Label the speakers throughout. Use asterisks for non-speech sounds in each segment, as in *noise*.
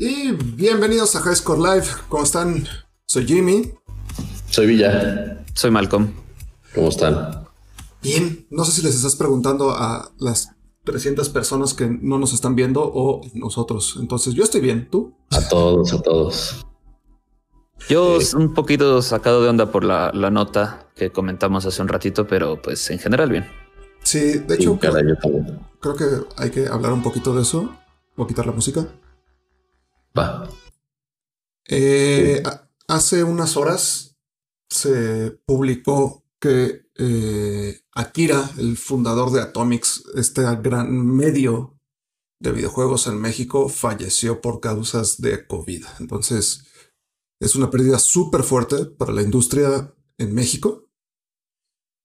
Speaker 1: Y bienvenidos a High Score Live. ¿Cómo están? Soy Jimmy.
Speaker 2: Soy Villa.
Speaker 3: Soy Malcolm.
Speaker 2: ¿Cómo están?
Speaker 1: Bien. No sé si les estás preguntando a las 300 personas que no nos están viendo o nosotros. Entonces, yo estoy bien. ¿Tú?
Speaker 2: A todos, a todos.
Speaker 3: Yo un poquito sacado de onda por la, nota que comentamos hace un ratito, pero pues en general bien.
Speaker 1: Sí, de hecho, creo, creo, que hay que hablar un poquito de eso. Voy a quitar la música.
Speaker 2: Va.
Speaker 1: Eh, hace unas horas se publicó que eh, Akira, el fundador de Atomics, este gran medio de videojuegos en México, falleció por causas de COVID. Entonces, es una pérdida súper fuerte para la industria en México,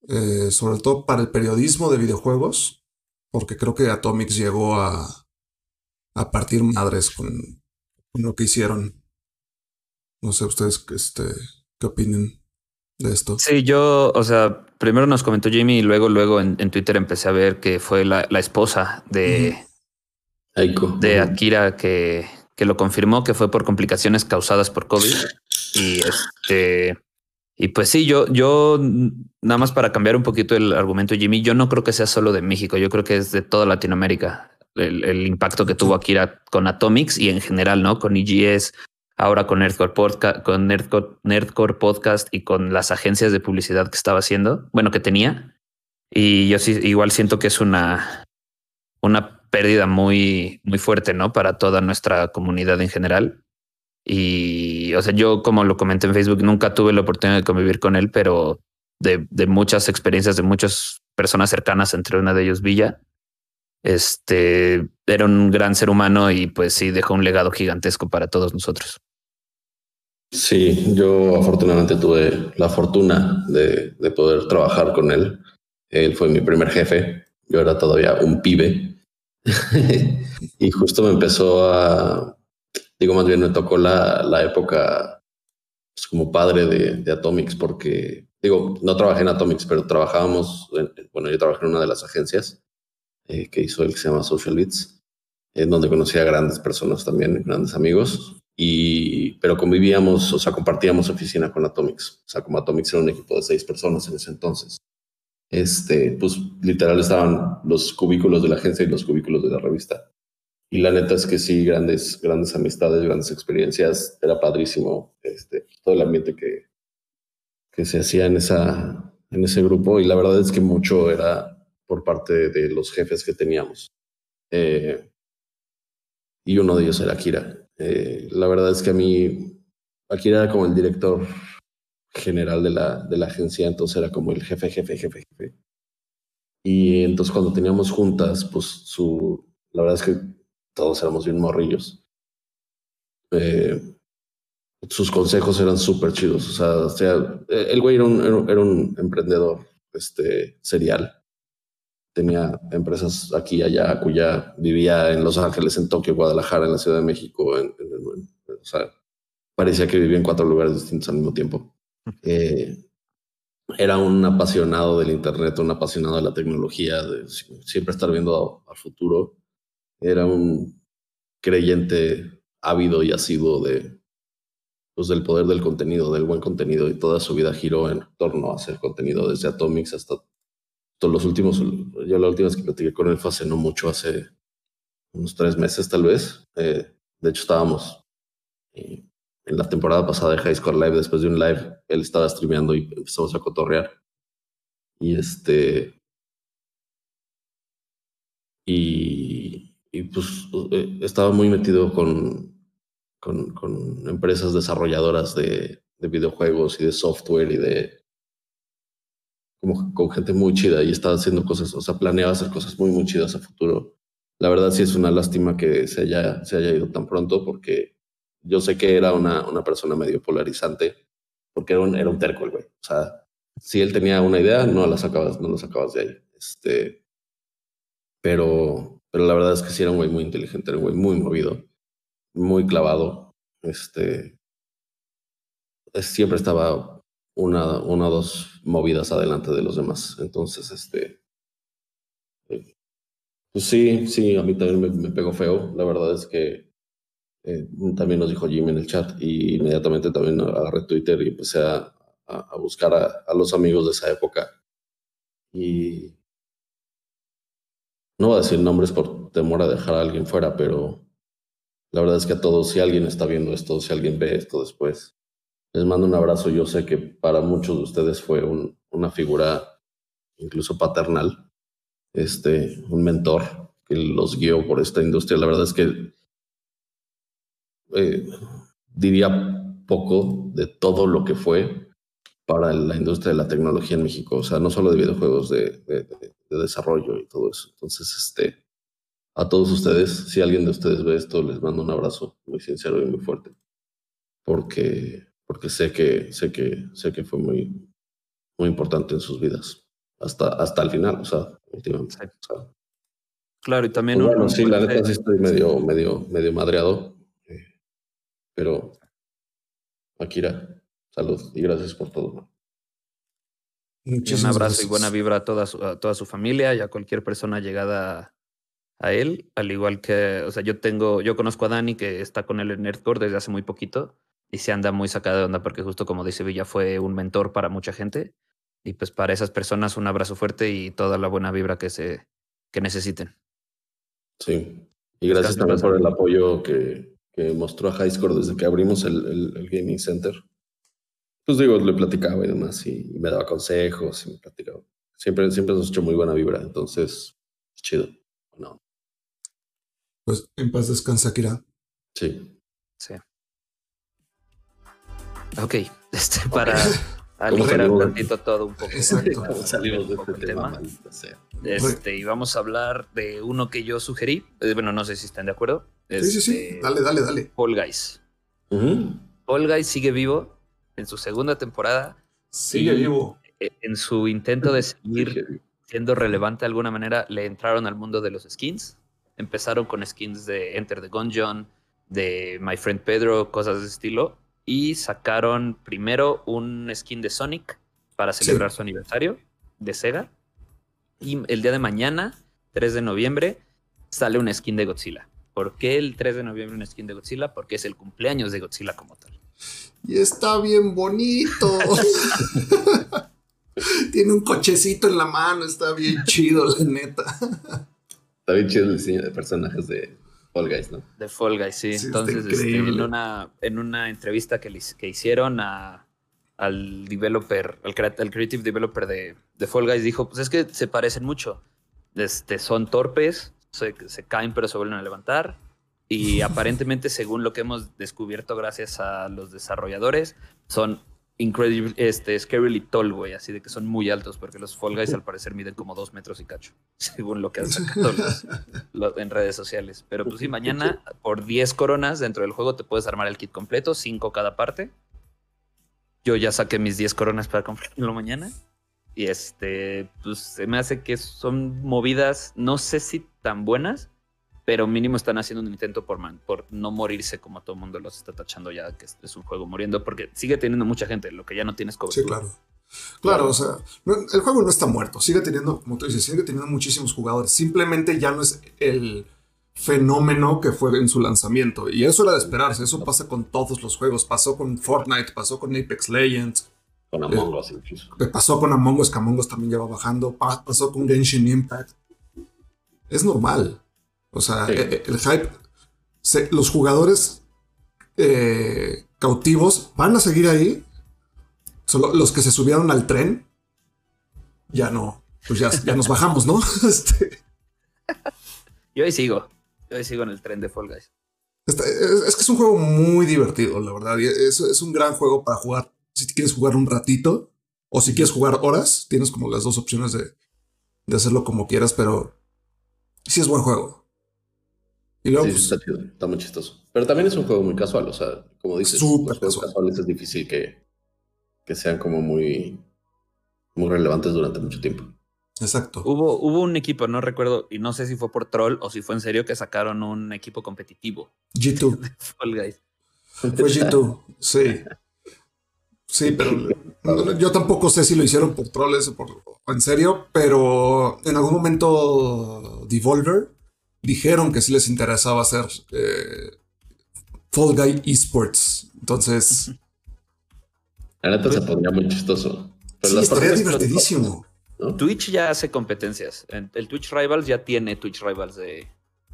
Speaker 1: eh, sobre todo para el periodismo de videojuegos, porque creo que Atomics llegó a, a partir madres con, lo que hicieron. No sé ustedes este, qué opinen de esto.
Speaker 3: Sí, yo, o sea, primero nos comentó Jimmy y luego, luego en, Twitter empecé a ver que fue la, esposa de, de Akira que, que lo confirmó que fue por complicaciones causadas por COVID. Y este, y pues sí, yo, yo nada más para cambiar un poquito el argumento, Jimmy, yo no creo que sea solo de México, yo creo que es de toda Latinoamérica el, impacto que tuvo Akira con Atomics y en general, ¿no? Con EGS, ahora con Nerdcore, Podcast, con Nerdcore, Podcast y con las agencias de publicidad que estaba haciendo, bueno, que tenía. Y yo sí, igual siento que es una, una pérdida muy, muy fuerte, ¿no? Para toda nuestra comunidad en general. Y, o sea, yo como lo comenté en Facebook, nunca tuve la oportunidad de convivir con él, pero de, de muchas experiencias de muchas personas cercanas, entre una de ellos Villa, este era un gran ser humano y pues sí dejó un legado gigantesco para todos nosotros.
Speaker 2: Sí, yo afortunadamente tuve la fortuna de, de poder trabajar con él. Él fue mi primer jefe. Yo era todavía un pibe *laughs* y justo me empezó a, digo, más bien me tocó la, la época pues, como padre de, de, Atomics, porque, digo, no trabajé en Atomics, pero trabajábamos, bueno, yo trabajé en una de las agencias eh, que hizo el que se llama Social Bits, en donde conocí a grandes personas también, grandes amigos, y, pero convivíamos, o sea, compartíamos oficina con Atomics. O sea, como Atomics era un equipo de seis personas en ese entonces este, pues literal estaban los cubículos de la agencia y los cubículos de la revista. Y la neta es que sí, grandes, grandes amistades, grandes experiencias, era padrísimo este, todo el ambiente que, que se hacía en, esa, en ese grupo y la verdad es que mucho era por parte de los jefes que teníamos. Eh, y uno de ellos era Akira. Eh, la verdad es que a mí, Akira era como el director general de la, de la agencia, entonces era como el jefe, jefe, jefe, jefe. Y entonces cuando teníamos juntas, pues su, la verdad es que todos éramos bien morrillos. Eh, sus consejos eran súper chidos. O sea, el güey era un, era un emprendedor este, serial. Tenía empresas aquí, allá, acuya. Vivía en Los Ángeles, en Tokio, Guadalajara, en la Ciudad de México. En, o sea, parecía que vivía en cuatro lugares distintos al mismo tiempo. Eh, era un apasionado del Internet, un apasionado de la tecnología, de siempre estar viendo al futuro. Era un creyente ávido y asiduo de, pues, del poder del contenido, del buen contenido, y toda su vida giró en torno a hacer contenido, desde Atomics hasta los últimos. Yo la última vez que platiqué con él fue hace no mucho, hace unos tres meses tal vez. Eh, de hecho, estábamos eh, en la temporada pasada de High Score Live, después de un live, él estaba streameando y empezamos a cotorrear. Y este. Y, y pues eh, estaba muy metido con, con, con empresas desarrolladoras de, de, videojuegos y de software y de. Como con gente muy chida y estaba haciendo cosas, o sea, planeaba hacer cosas muy, muy chidas a futuro. La verdad sí es una lástima que se haya, se haya ido tan pronto porque yo sé que era una, una persona medio polarizante, porque era un, era un terco el güey. O sea, si él tenía una idea, no la sacabas, no la sacabas de ahí. Este, pero, pero la verdad es que sí era un güey muy inteligente, era un güey muy movido, muy clavado. Este, siempre estaba una, una o dos movidas adelante de los demás. Entonces, este, pues sí, sí, a mí también me, me pegó feo. La verdad es que Eh, también nos dijo Jimmy en el chat y inmediatamente también agarré Twitter y empecé a, a, buscar a, los amigos de esa época. Y no voy a decir nombres por temor a dejar a alguien fuera, pero la verdad es que a todos, si alguien está viendo esto, si alguien ve esto después, les mando un abrazo. Yo sé que para muchos de ustedes fue una figura incluso paternal, este, un mentor que los guió por esta industria. La verdad es que eh, diría poco de todo lo que fue para la industria de la tecnología en México. O sea, no solo de videojuegos, de, desarrollo y todo eso. Entonces, este, a todos ustedes, si alguien de ustedes ve esto, les mando un abrazo muy sincero y muy fuerte. Porque, porque sé que, sé que, sé que fue muy, muy importante en sus vidas. Hasta, hasta el final, o sea, últimamente.
Speaker 3: claro, y también.
Speaker 2: Pues bueno, sí, la neta sí estoy medio, medio, medio madreado. Eh, pero, Akira, Salud y gracias por todo.
Speaker 3: un abrazo y buena vibra a toda, su, a toda su familia y a cualquier persona llegada a él, al igual que, o sea, yo tengo, yo conozco a Dani que está con él en Nerdcore desde hace muy poquito y se anda muy sacada de onda porque justo como dice Villa fue un mentor para mucha gente y pues para esas personas un abrazo fuerte y toda la buena vibra que se que necesiten.
Speaker 2: Sí, y gracias también por el apoyo que, que mostró a Highscore desde que abrimos el, el Gaming Center pues digo, le platicaba y demás, y, me daba consejos y me platicaba. Siempre, siempre nos ha hecho muy buena vibra, entonces, chido, ¿no?
Speaker 1: Pues en paz descansa, Kira.
Speaker 2: Sí.
Speaker 3: Sí. Ok, *laughs* este, para *laughs* aligerar un ratito todo un poco.
Speaker 1: Exacto.
Speaker 2: Salimos de este tema.
Speaker 3: Este, y vamos a hablar de uno que yo sugerí. Eh, bueno, no sé si están de acuerdo.
Speaker 1: sí, sí, sí. Este, dale, dale, dale.
Speaker 3: Paul Guys. Paul Guys sigue vivo en su segunda temporada.
Speaker 1: Sigue vivo.
Speaker 3: E, en su intento de seguir siendo relevante de alguna manera, le entraron al mundo de los skins. Empezaron con skins de Enter the Gungeon, de My Friend Pedro, cosas de ese estilo. Y sacaron primero un skin de Sonic para celebrar su aniversario de Sega. Y el día de mañana, 3 de noviembre, sale un skin de Godzilla. ¿Por qué el 3 de noviembre un skin de Godzilla? Porque es el cumpleaños de Godzilla como tal
Speaker 1: y está bien bonito. *laughs* Tiene un cochecito en la mano, está bien chido, la neta.
Speaker 2: Está bien chido el diseño de personajes de Fall Guys, ¿no?
Speaker 3: De Fall Guys, sí. Entonces, este, en, una, en una entrevista que, que hicieron a, al developer, al, creative developer de, de, Fall Guys, dijo: Pues es que se parecen mucho. Este, son torpes, se, se caen pero se vuelven a levantar y *laughs* aparentemente, según lo que hemos descubierto gracias a los desarrolladores, son increíble, este, scarily tall, güey, así de que son muy altos, porque los Fall Guys al parecer miden como dos metros y cacho, *laughs* según lo que han sacado *laughs* en redes sociales. Pero pues sí, mañana por 10 coronas dentro del juego te puedes armar el kit completo, 5 cada parte. Yo ya saqué mis 10 coronas para comprarlo mañana. Y este, pues se me hace que son movidas, no sé si tan buenas, pero mínimo están haciendo un intento por, por no morirse como todo el mundo los está tachando ya que es un juego muriendo, porque sigue teniendo mucha gente, lo que ya no tienes cobertura.
Speaker 1: Sí, claro. Claro, o sea, el juego no está muerto, sigue teniendo, como tú dices, sigue teniendo muchísimos jugadores, simplemente ya no es el fenómeno que fue en su lanzamiento, y eso era de esperarse, eso pasa con todos los juegos, pasó con Fortnite, pasó con Apex Legends.
Speaker 2: Con Among Us, incluso.
Speaker 1: Pasó con Among Us, que Among Us también ya va bajando, pasó con Genshin Impact. Es normal. O sea, eh, eh, el hype, los jugadores eh, cautivos van a seguir ahí. Solo los que se subieron al tren, ya no, pues ya, ya nos bajamos, ¿no? *laughs* este.
Speaker 3: Yo ahí sigo, yo ahí sigo en el tren de Fall Guys.
Speaker 1: es, que es un juego muy divertido, la verdad. Y es, es un gran juego para jugar. Si quieres jugar un ratito o si quieres jugar horas, tienes como las dos opciones de, de hacerlo como quieras, pero sí es buen juego.
Speaker 2: Y luego, sí, pues, está, está, muy chistoso. Pero también es un juego muy casual, o sea, como dices, los juegos casuales es difícil que, que sean como muy, muy relevantes durante mucho tiempo.
Speaker 1: Exacto.
Speaker 3: Hubo, hubo un equipo, no recuerdo, y no sé si fue por troll o si fue en serio, que sacaron un equipo competitivo.
Speaker 1: G2. *laughs* Fue G2, sí. *laughs* Sí, pero yo tampoco sé si lo hicieron por trolls o por en serio, pero en algún momento Devolver dijeron que sí les interesaba hacer eh, Fall Guy Esports. Entonces.
Speaker 2: La neta se pondría muy chistoso.
Speaker 1: Pero sí, estaría divertidísimo.
Speaker 3: Twitch ya hace competencias. El Twitch Rivals ya tiene Twitch Rivals de,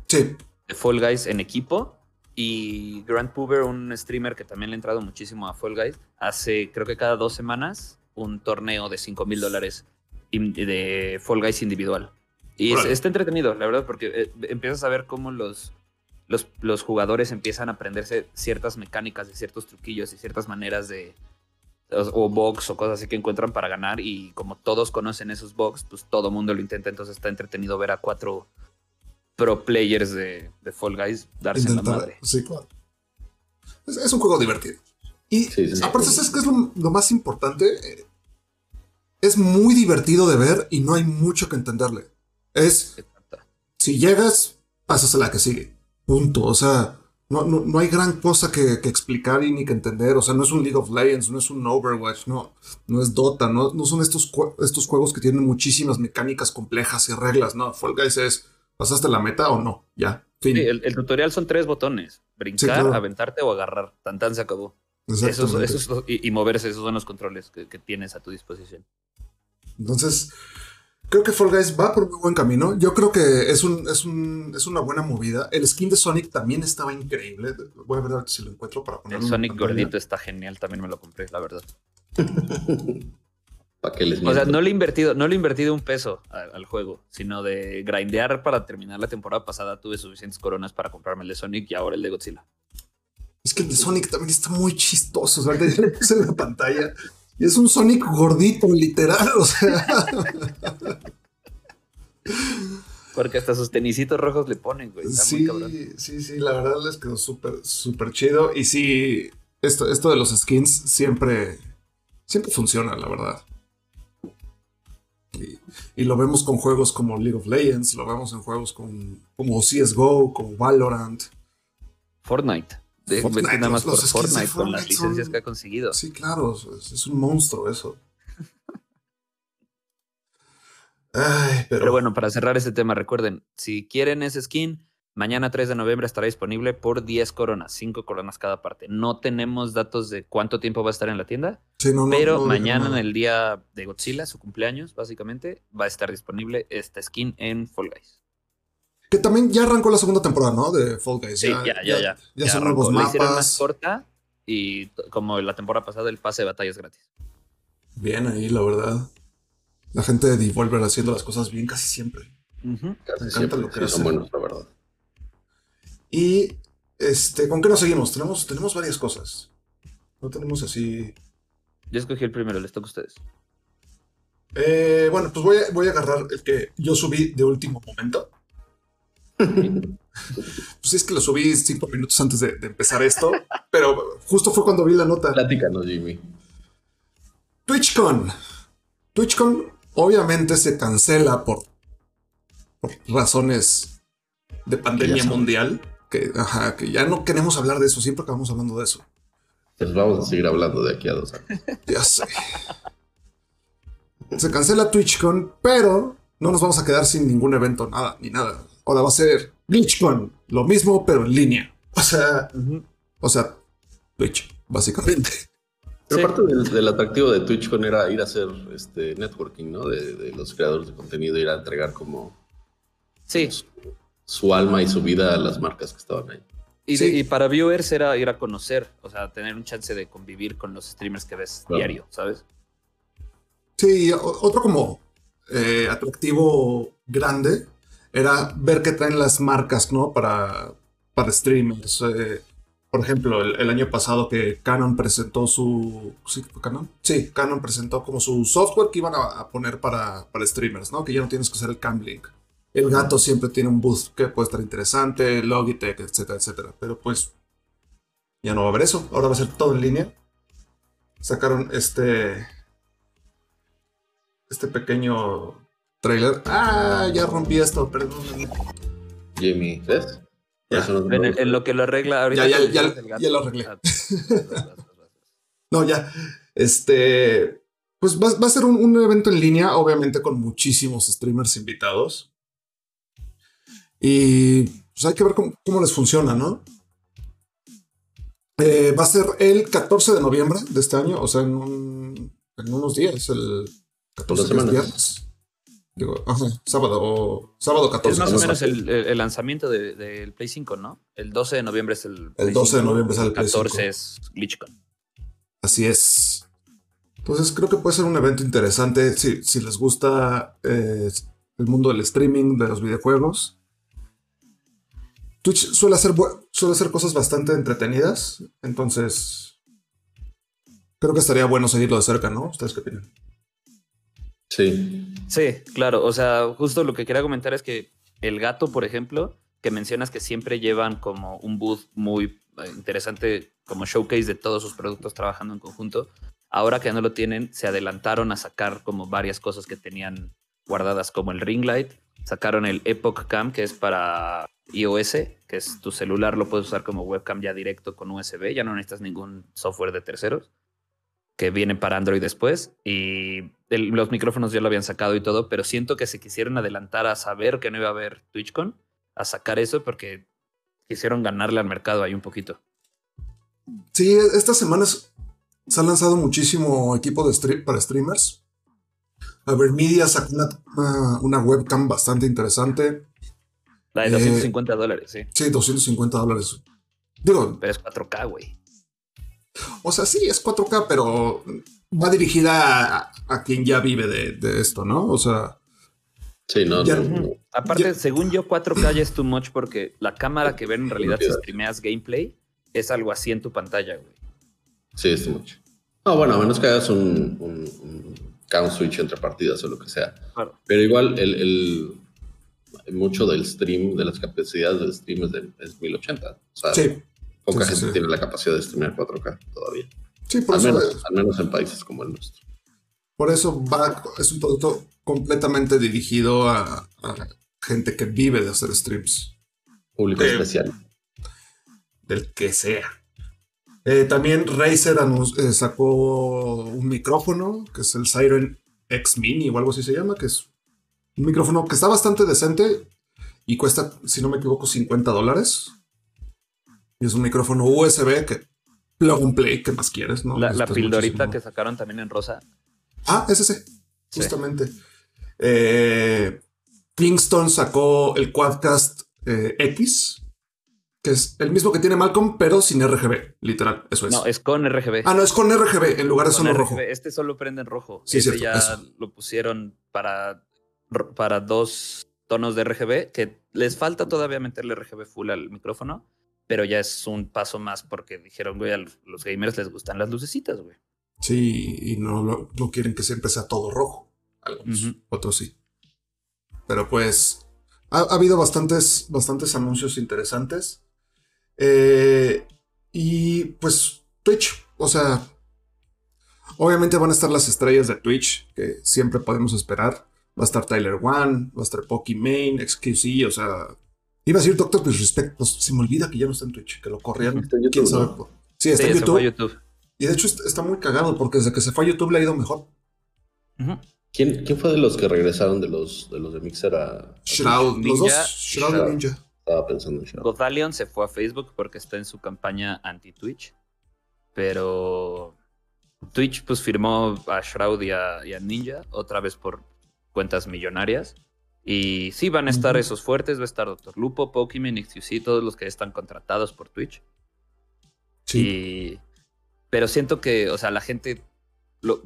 Speaker 1: sí.
Speaker 3: de Fall Guys en equipo. Y Grant Puber, un streamer que también le ha entrado muchísimo a Fall Guys, hace creo que cada dos semanas un torneo de 5 mil dólares de Fall Guys individual. Y está entretenido, la verdad, porque eh, empiezas a ver cómo los, los, los, jugadores empiezan a aprenderse ciertas mecánicas de ciertos truquillos y ciertas maneras de, o, box o cosas así que encuentran para ganar y como todos conocen esos box, pues todo mundo lo intenta, entonces está entretenido ver a cuatro pro players de, Fall Guys darse la madre.
Speaker 1: Sí, claro. Es, un juego divertido. Y aparte, ¿sabes qué es lo, más importante? Es muy divertido de ver y no hay mucho que entenderle. Es, si llegas, pasas a la que sigue. Punto. O sea, no, no, hay gran cosa que, explicar y ni que entender. O sea, no es un League of Legends, no es un Overwatch, no, no es Dota, no, no son estos, estos juegos que tienen muchísimas mecánicas complejas y reglas. No, Fall Guys es, ¿pasaste la meta o no? Ya.
Speaker 3: Sí, el, tutorial son tres botones: brincar, aventarte o agarrar. Tan tan se acabó. Esos, y, moverse, esos son los controles que, que tienes a tu disposición.
Speaker 1: Entonces, Creo que Fall Guys va por un muy buen camino. Yo creo que es, un, es, un, es una buena movida. El skin de Sonic también estaba increíble. Voy a ver si lo encuentro para ponerlo.
Speaker 3: El Sonic gordito está genial. También me lo compré, la verdad. *laughs*
Speaker 2: ¿Para qué les
Speaker 3: o sea, no le he invertido, no le he invertido un peso al, juego, sino de grindear para terminar la temporada pasada. Tuve suficientes coronas para comprarme el de Sonic y ahora el de Godzilla.
Speaker 1: Es que el de Sonic también está muy chistoso. O sea, *laughs* le puse en la pantalla y es un Sonic gordito, literal, o sea.
Speaker 3: Porque hasta sus tenisitos rojos le ponen, güey.
Speaker 1: sí, sí, sí, la verdad les quedó súper, súper chido. Y sí, esto, esto de los skins siempre, siempre funciona, la verdad. Y, lo vemos con juegos como League of Legends, lo vemos en juegos con, como CSGO, como Valorant.
Speaker 3: Fortnite. Fortnite, nada más por Fortnite, con las licencias que ha conseguido.
Speaker 1: Sí, claro, es, un monstruo eso. *laughs*
Speaker 3: pero... bueno, para cerrar este tema, recuerden, si quieren ese skin, mañana 3 de noviembre estará disponible por 10 coronas, 5 coronas cada parte. No tenemos datos de cuánto tiempo va a estar en la tienda, pero mañana en el día de Godzilla, su cumpleaños, básicamente, va a estar disponible esta skin en Fall Guys.
Speaker 1: Que también ya arrancó la segunda temporada, ¿no? De Fall Guys.
Speaker 3: Sí, ya, ya, ya. Ya, son nuevos mapas. La más corta y como la temporada pasada, el pase de batallas gratis.
Speaker 1: Bien ahí, la verdad. La gente de Devolver haciendo las cosas bien casi siempre.
Speaker 2: Casi siempre. lo que son buenos, la verdad.
Speaker 1: Y este, ¿con qué nos seguimos? Tenemos, tenemos varias cosas. No tenemos así.
Speaker 3: Yo escogí el primero, les toca a ustedes.
Speaker 1: Eh, bueno, pues voy a, voy a agarrar el que yo subí de último momento *laughs* pues es que lo subí cinco minutos antes de, empezar esto, pero justo fue cuando vi la nota.
Speaker 2: Platícanos, Jimmy.
Speaker 1: TwitchCon. TwitchCon obviamente se cancela por, razones de pandemia mundial. Que, ajá, que ya no queremos hablar de eso, siempre acabamos hablando de eso.
Speaker 2: Pues vamos a seguir hablando de aquí a dos años.
Speaker 1: Ya sé. Se cancela TwitchCon, pero no nos vamos a quedar sin ningún evento, nada, ni nada. Ahora va a ser GlitchCon, lo mismo, pero en línea. O sea, o sea, Twitch, básicamente.
Speaker 2: Pero parte del, atractivo de TwitchCon era ir a hacer este networking, ¿no? De, los creadores de contenido, ir a entregar como
Speaker 3: sí.
Speaker 2: su, alma y su vida a las marcas que estaban ahí.
Speaker 3: Y, para viewers era ir a conocer, o sea, tener un chance de convivir con los streamers que ves diario, ¿sabes?
Speaker 1: Sí, otro como eh, atractivo grande era ver qué traen las marcas, ¿no? Para, para streamers. Eh, por ejemplo, el, año pasado que Canon presentó su... ¿Sí Canon? Sí, Canon presentó como su software que iban a, poner para, para, streamers, ¿no? Que ya no tienes que usar el Camlink. El gato siempre tiene un boost que puede estar interesante, Logitech, etcétera, etcétera. Pero pues ya no va a haber eso. Ahora va a ser todo en línea. Sacaron este... Este pequeño trailer. Ah, ya rompí esto, perdón.
Speaker 2: Jimmy, ¿ves?
Speaker 3: en, lo que lo arregla ahorita.
Speaker 1: Ya, ya, ya, ya lo arreglé. Ah, *laughs* no, ya. Este. Pues va, va a ser un, un, evento en línea, obviamente con muchísimos streamers invitados. Y pues hay que ver cómo, cómo les funciona, ¿no? Eh, va a ser el 14 de noviembre de este año, o sea, en, unos días, el 14 de viernes. Digo, sábado, sábado 14.
Speaker 3: Es más o menos el, lanzamiento del Play 5, ¿no? El 12 de noviembre es el.
Speaker 1: el 12 de noviembre es el,
Speaker 3: Play 14 es GlitchCon.
Speaker 1: Así es. Entonces creo que puede ser un evento interesante si, si les gusta eh, el mundo del streaming, de los videojuegos. Twitch suele hacer, suele hacer cosas bastante entretenidas, entonces creo que estaría bueno seguirlo de cerca, ¿no? ¿Ustedes qué opinan?
Speaker 2: Sí.
Speaker 3: Sí, claro. O sea, justo lo que quería comentar es que el gato, por ejemplo, que mencionas que siempre llevan como un booth muy interesante, como showcase de todos sus productos trabajando en conjunto. Ahora que no lo tienen, se adelantaron a sacar como varias cosas que tenían guardadas, como el ring light. Sacaron el Epoch Cam, que es para iOS, que es tu celular, lo puedes usar como webcam ya directo con USB, ya no necesitas ningún software de terceros, que viene para Android después. Y los micrófonos ya lo habían sacado y todo, pero siento que se quisieron adelantar a saber que no iba a haber TwitchCon, a sacar eso, porque quisieron ganarle al mercado ahí un poquito.
Speaker 1: Sí, estas semanas se han lanzado muchísimo equipo de stream para streamers. A ver, Media sacó una, webcam bastante interesante.
Speaker 3: La de 250 eh, dólares, sí.
Speaker 1: Sí, 250 dólares. Digo.
Speaker 3: Pero es 4K, güey.
Speaker 1: O sea, sí, es 4K, pero va dirigida a, quien ya vive de, esto, ¿no? O sea.
Speaker 2: Sí, no.
Speaker 3: Aparte, según yo, 4K ya es too much porque la cámara que ven en realidad si streameas gameplay es algo así en tu pantalla, güey.
Speaker 2: Sí, es too much. No, bueno, a menos que hagas un, un, count switch entre partidas o lo que sea. Pero igual, el, mucho del stream, de las capacidades del stream es, de, 1080. O sea, sí. poca gente tiene la capacidad de streamear 4K todavía.
Speaker 1: Sí, por
Speaker 2: al
Speaker 1: eso.
Speaker 2: Menos, al menos en países como el nuestro.
Speaker 1: Por eso va, es un producto completamente dirigido a, gente que vive de hacer streams.
Speaker 2: Público especial.
Speaker 1: Del que sea. Eh, también Razer eh, sacó un micrófono, que es el Siren X Mini o algo así se llama, que es un micrófono que está bastante decente y cuesta, si no me equivoco, 50 dólares. Y es un micrófono USB que plug and play, ¿qué más quieres? ¿no?
Speaker 3: La, pildorita que sacaron también en rosa.
Speaker 1: Ah, ese sí, justamente. Eh, Kingston sacó el Quadcast eh, X, que es el mismo que tiene Malcolm, pero sin RGB, literal, eso es.
Speaker 3: No, es con RGB.
Speaker 1: Ah, no, es con RGB en lugar de solo rojo.
Speaker 3: Este solo prende en rojo. Sí, este ya lo pusieron para, para dos tonos de RGB, que les falta todavía meterle RGB full al micrófono, pero ya es un paso más porque dijeron, güey, a los gamers les gustan las lucecitas, güey.
Speaker 1: Sí, y no, no quieren que siempre sea todo rojo. Algunos, otros sí. Pero pues ha, habido bastantes, bastantes anuncios interesantes. Eh, y pues Twitch, o sea, obviamente van a estar las estrellas de Twitch que siempre podemos esperar. Va a estar Tyler One, va a estar Pokimane, XQC, o sea, iba a decir Doctor Disrespect, pues se me olvida que ya no está en Twitch, que lo corrieron. ¿Quién sabe? Sí, está en YouTube. Y de hecho está muy cagado porque desde que se fue a YouTube le ha ido mejor.
Speaker 2: ¿Quién, fue de los que regresaron de los de los de Mixer a,
Speaker 1: Shroud? Ninja, Shroud y Ninja.
Speaker 2: Estaba pensando en Shroud.
Speaker 3: Godalion se fue a Facebook porque está en su campaña anti-Twitch. Pero Twitch pues firmó a Shroud y a, Ninja otra vez por cuentas millonarias. Y sí van a estar esos fuertes, va a estar Dr. Lupo, Pokimane, XQC, todos los que están contratados por Twitch. Sí. pero siento que, o sea, la gente lo,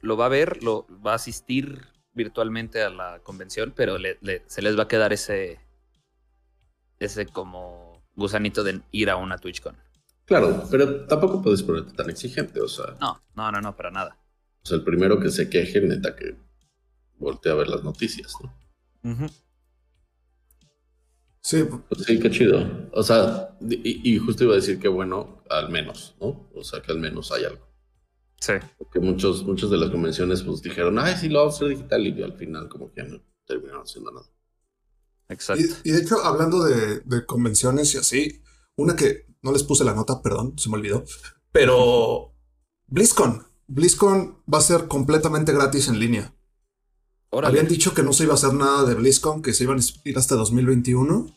Speaker 3: lo va a ver, lo va a asistir virtualmente a la convención, pero se les va a quedar ese, ese como gusanito de ir a una TwitchCon.
Speaker 2: Claro, pero tampoco puedes ponerte tan exigente, o sea.
Speaker 3: No, no, no, no, para nada.
Speaker 2: O sea, el primero que se queje, neta, que voltee a ver las noticias, ¿no?
Speaker 1: Sí.
Speaker 2: Sí, qué chido. O sea, y, y, justo iba a decir que bueno, al menos, ¿no? O sea, que al menos hay algo.
Speaker 3: Sí.
Speaker 2: Porque muchos, muchos de las convenciones pues dijeron, ay, sí, lo vamos a hacer digital y al final como que ya no terminaron haciendo nada.
Speaker 3: Exacto.
Speaker 1: Y, de hecho, hablando de, convenciones y así, una que no les puse la nota, perdón, se me olvidó, pero BlizzCon. BlizzCon va a ser completamente gratis en línea. Habían dicho que no se iba a hacer nada de BlizzCon, que se iban a ir hasta 2021.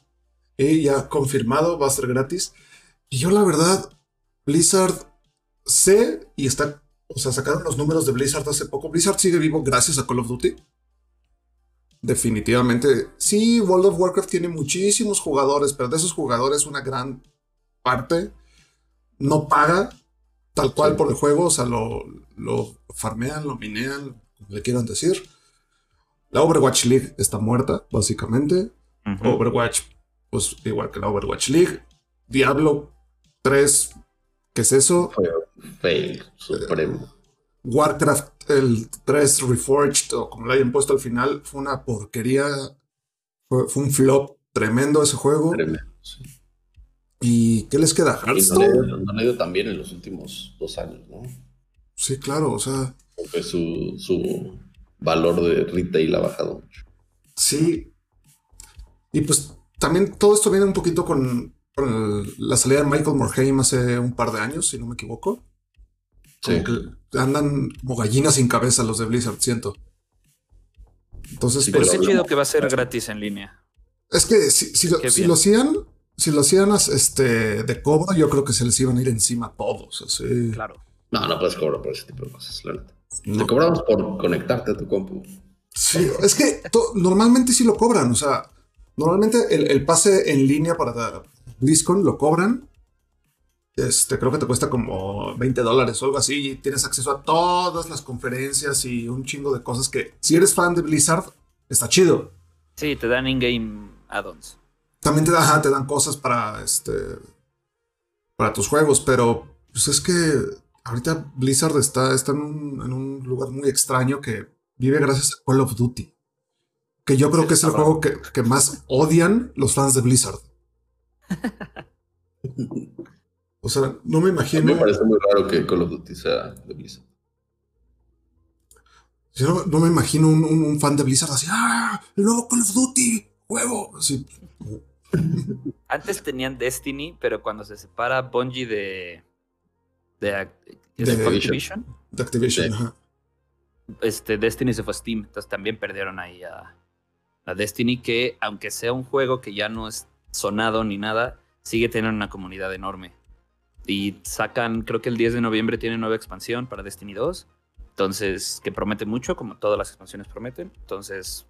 Speaker 1: Y ya confirmado, va a ser gratis. Y yo la verdad, Blizzard sé y está, o sea, sacaron los números de Blizzard hace poco. Blizzard sigue vivo gracias a Call of Duty. Definitivamente, sí, World of Warcraft tiene muchísimos jugadores, pero de esos jugadores una gran parte no paga tal cual por el juego, o sea, lo, lo farmean, lo minean, como le quieran decir. La Overwatch League está muerta, básicamente. Overwatch, pues igual que la Overwatch League. Diablo 3, ¿qué es eso?
Speaker 2: Fail, supremo.
Speaker 1: Warcraft, el 3 Reforged, o como le hayan puesto al final, fue una porquería. Fue, un flop tremendo ese juego. Tremendo, sí. ¿Y qué les queda?
Speaker 2: Hearthstone. No le, ha ido también en los últimos dos años, ¿no?
Speaker 1: Sí, claro, o sea.
Speaker 2: Porque su, su valor de retail ha bajado mucho.
Speaker 1: Sí. Y pues también todo esto viene un poquito con, la salida de Michael Morhaime hace un par de años, si no me equivoco. Como que andan como gallinas sin cabeza los de Blizzard, siento.
Speaker 3: Entonces, pues, qué chido que va a ser gratis en línea.
Speaker 1: Es que si, si, lo, si lo hacían, si lo hacían este, de cobro, yo creo que se les iban a ir encima a todos. Así.
Speaker 3: Claro.
Speaker 2: No, no puedes cobrar por ese tipo de cosas, la Te cobramos por conectarte a tu compu.
Speaker 1: Sí, es que normalmente sí lo cobran. O sea, normalmente el, pase en línea para BlizzCon lo cobran. Este, creo que te cuesta como 20 dólares o algo así. Y tienes acceso a todas las conferencias y un chingo de cosas que, si eres fan de Blizzard, está chido.
Speaker 3: Sí, te dan in-game add-ons.
Speaker 1: También te, dan, te dan cosas para este. Para tus juegos, pero pues es que ahorita Blizzard está, está en, un, lugar muy extraño que vive gracias a Call of Duty. Que yo creo que es el juego que, más odian los fans de Blizzard. *laughs* o sea, no me imagino.
Speaker 2: me parece muy raro que Call of Duty sea de Blizzard.
Speaker 1: Yo no, me imagino un, fan de Blizzard así, ¡ah! El nuevo Call of Duty, huevo. Así.
Speaker 3: Antes tenían Destiny, pero cuando se separa Bungie de. De, Activision.
Speaker 1: De Activision,
Speaker 3: Este, Destiny se fue a Steam, entonces también perdieron ahí a, a Destiny, que aunque sea un juego que ya no es sonado ni nada, sigue teniendo una comunidad enorme. Y sacan, creo que el 10 de noviembre tiene nueva expansión para Destiny 2. Entonces, que promete mucho, como todas las expansiones prometen. Entonces,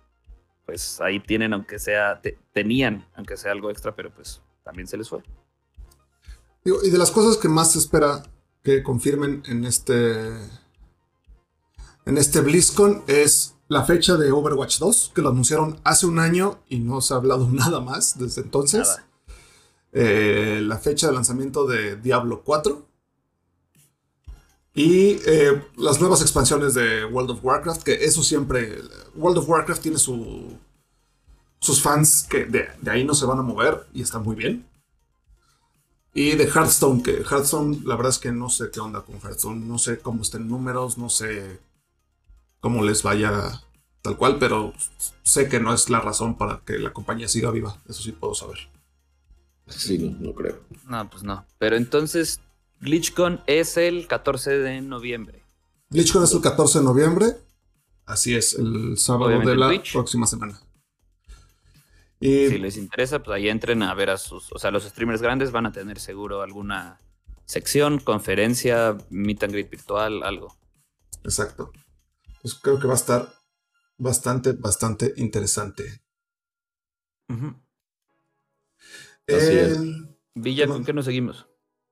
Speaker 3: pues ahí tienen, aunque sea, tenían, aunque sea algo extra, pero pues también se les fue.
Speaker 1: y de las cosas que más se espera que confirmen en este en este BlizzCon es la fecha de Overwatch 2, que lo anunciaron hace un año y no se ha hablado *laughs* nada más desde entonces. Eh, la fecha de lanzamiento de Diablo 4. Y eh, las nuevas expansiones de World of Warcraft, que eso siempre. World of Warcraft tiene su, sus fans que de, ahí no se van a mover y está muy bien. Y de Hearthstone, que Hearthstone, la verdad es que no sé qué onda con Hearthstone. No sé cómo estén números, no sé cómo les vaya tal cual, pero sé que no es la razón para que la compañía siga viva. Eso sí puedo saber.
Speaker 2: Sí, no, no creo.
Speaker 3: No, pues no. Pero entonces GlitchCon es el 14 de noviembre.
Speaker 1: GlitchCon es el 14 de noviembre. Así es, el sábado de la próxima semana.
Speaker 3: Si les interesa, pues ahí entren a ver a sus. O sea, los streamers grandes van a tener seguro alguna sección, conferencia, meet and greet virtual, algo.
Speaker 1: Exacto. Pues creo que va a estar bastante, bastante interesante.
Speaker 3: Villa, ¿con qué nos seguimos?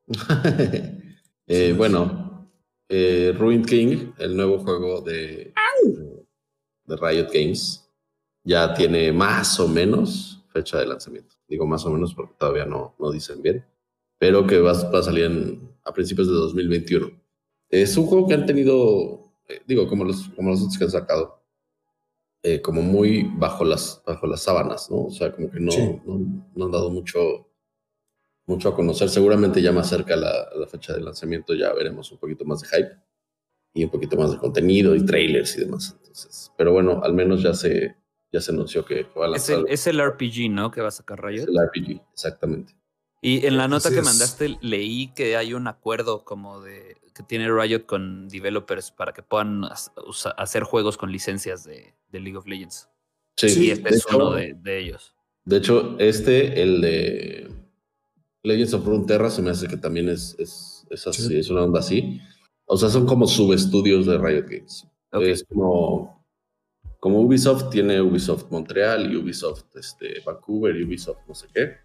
Speaker 3: *laughs*
Speaker 2: Eh, bueno, eh, Ruined King, el nuevo juego de, de Riot Games, ya tiene más o menos fecha de lanzamiento. Digo más o menos porque todavía no, no dicen bien, pero que va, a salir a principios de 2021. Es un juego que han tenido, eh, digo, como los, como los otros que han sacado, como muy bajo las, bajo las sábanas, ¿no? O sea, como que no, no han dado mucho mucho a conocer. Seguramente ya más cerca la, la fecha de lanzamiento ya veremos un poquito más de hype y un poquito más de contenido y trailers y demás. Entonces, pero bueno, al menos ya se, ya se anunció que va a
Speaker 3: lanzar. Es el, RPG, ¿no? Que va a sacar Riot.
Speaker 2: Es el RPG, exactamente.
Speaker 3: Y en la nota que mandaste leí que hay un acuerdo como de que tiene Riot con developers para que puedan hacer juegos con licencias de, de League of Legends. Sí, y este es uno de, de ellos.
Speaker 2: De hecho, este, el de Legends of Runeterra se me hace que también es, es, Es así, es una onda así. O sea, son como subestudios de Riot Games. Es como, como Ubisoft tiene Ubisoft Montreal y Ubisoft este, Vancouver y Ubisoft no sé qué.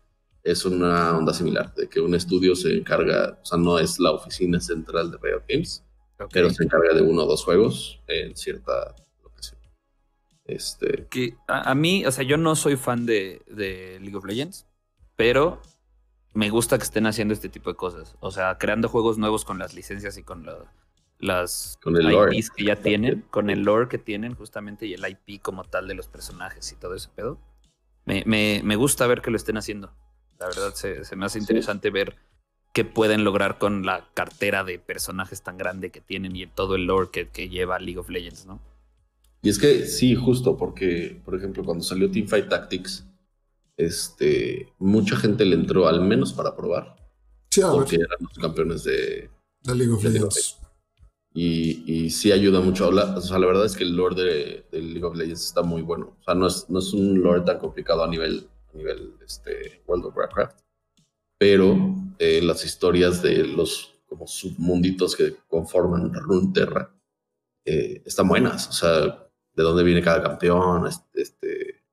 Speaker 2: Es una onda similar, de que un estudio se encarga, o sea, no es la oficina central de Riot Games, pero se encarga de uno o dos juegos en cierta locación. Este.
Speaker 3: Que a, mí, o sea, yo no soy fan de, de League of Legends, pero me gusta que estén haciendo este tipo de cosas. O sea, creando juegos nuevos con las licencias y con las
Speaker 2: con el
Speaker 3: IPs que ya tienen, con el lore que tienen justamente y el IP como tal de los personajes y todo ese pedo. Me, me, gusta ver que lo estén haciendo. La verdad, se, me hace interesante ver qué pueden lograr con la cartera de personajes tan grande que tienen y todo el lore que, que lleva League of Legends, ¿no?
Speaker 2: Y es que sí, justo porque, por ejemplo, cuando salió Teamfight Tactics, este, mucha gente le entró al menos para probar.
Speaker 1: Sí,
Speaker 2: porque eran los campeones de,
Speaker 1: de League of Legends.
Speaker 2: Y, y, sí ayuda mucho. O sea, la verdad es que el lore de, League of Legends está muy bueno. O sea, no es, no es un lore tan complicado a nivel, a nivel este, World of Warcraft. Pero eh, las historias de los como submunditos que conforman Runeterra eh, están buenas. O sea, de dónde viene cada campeón, este,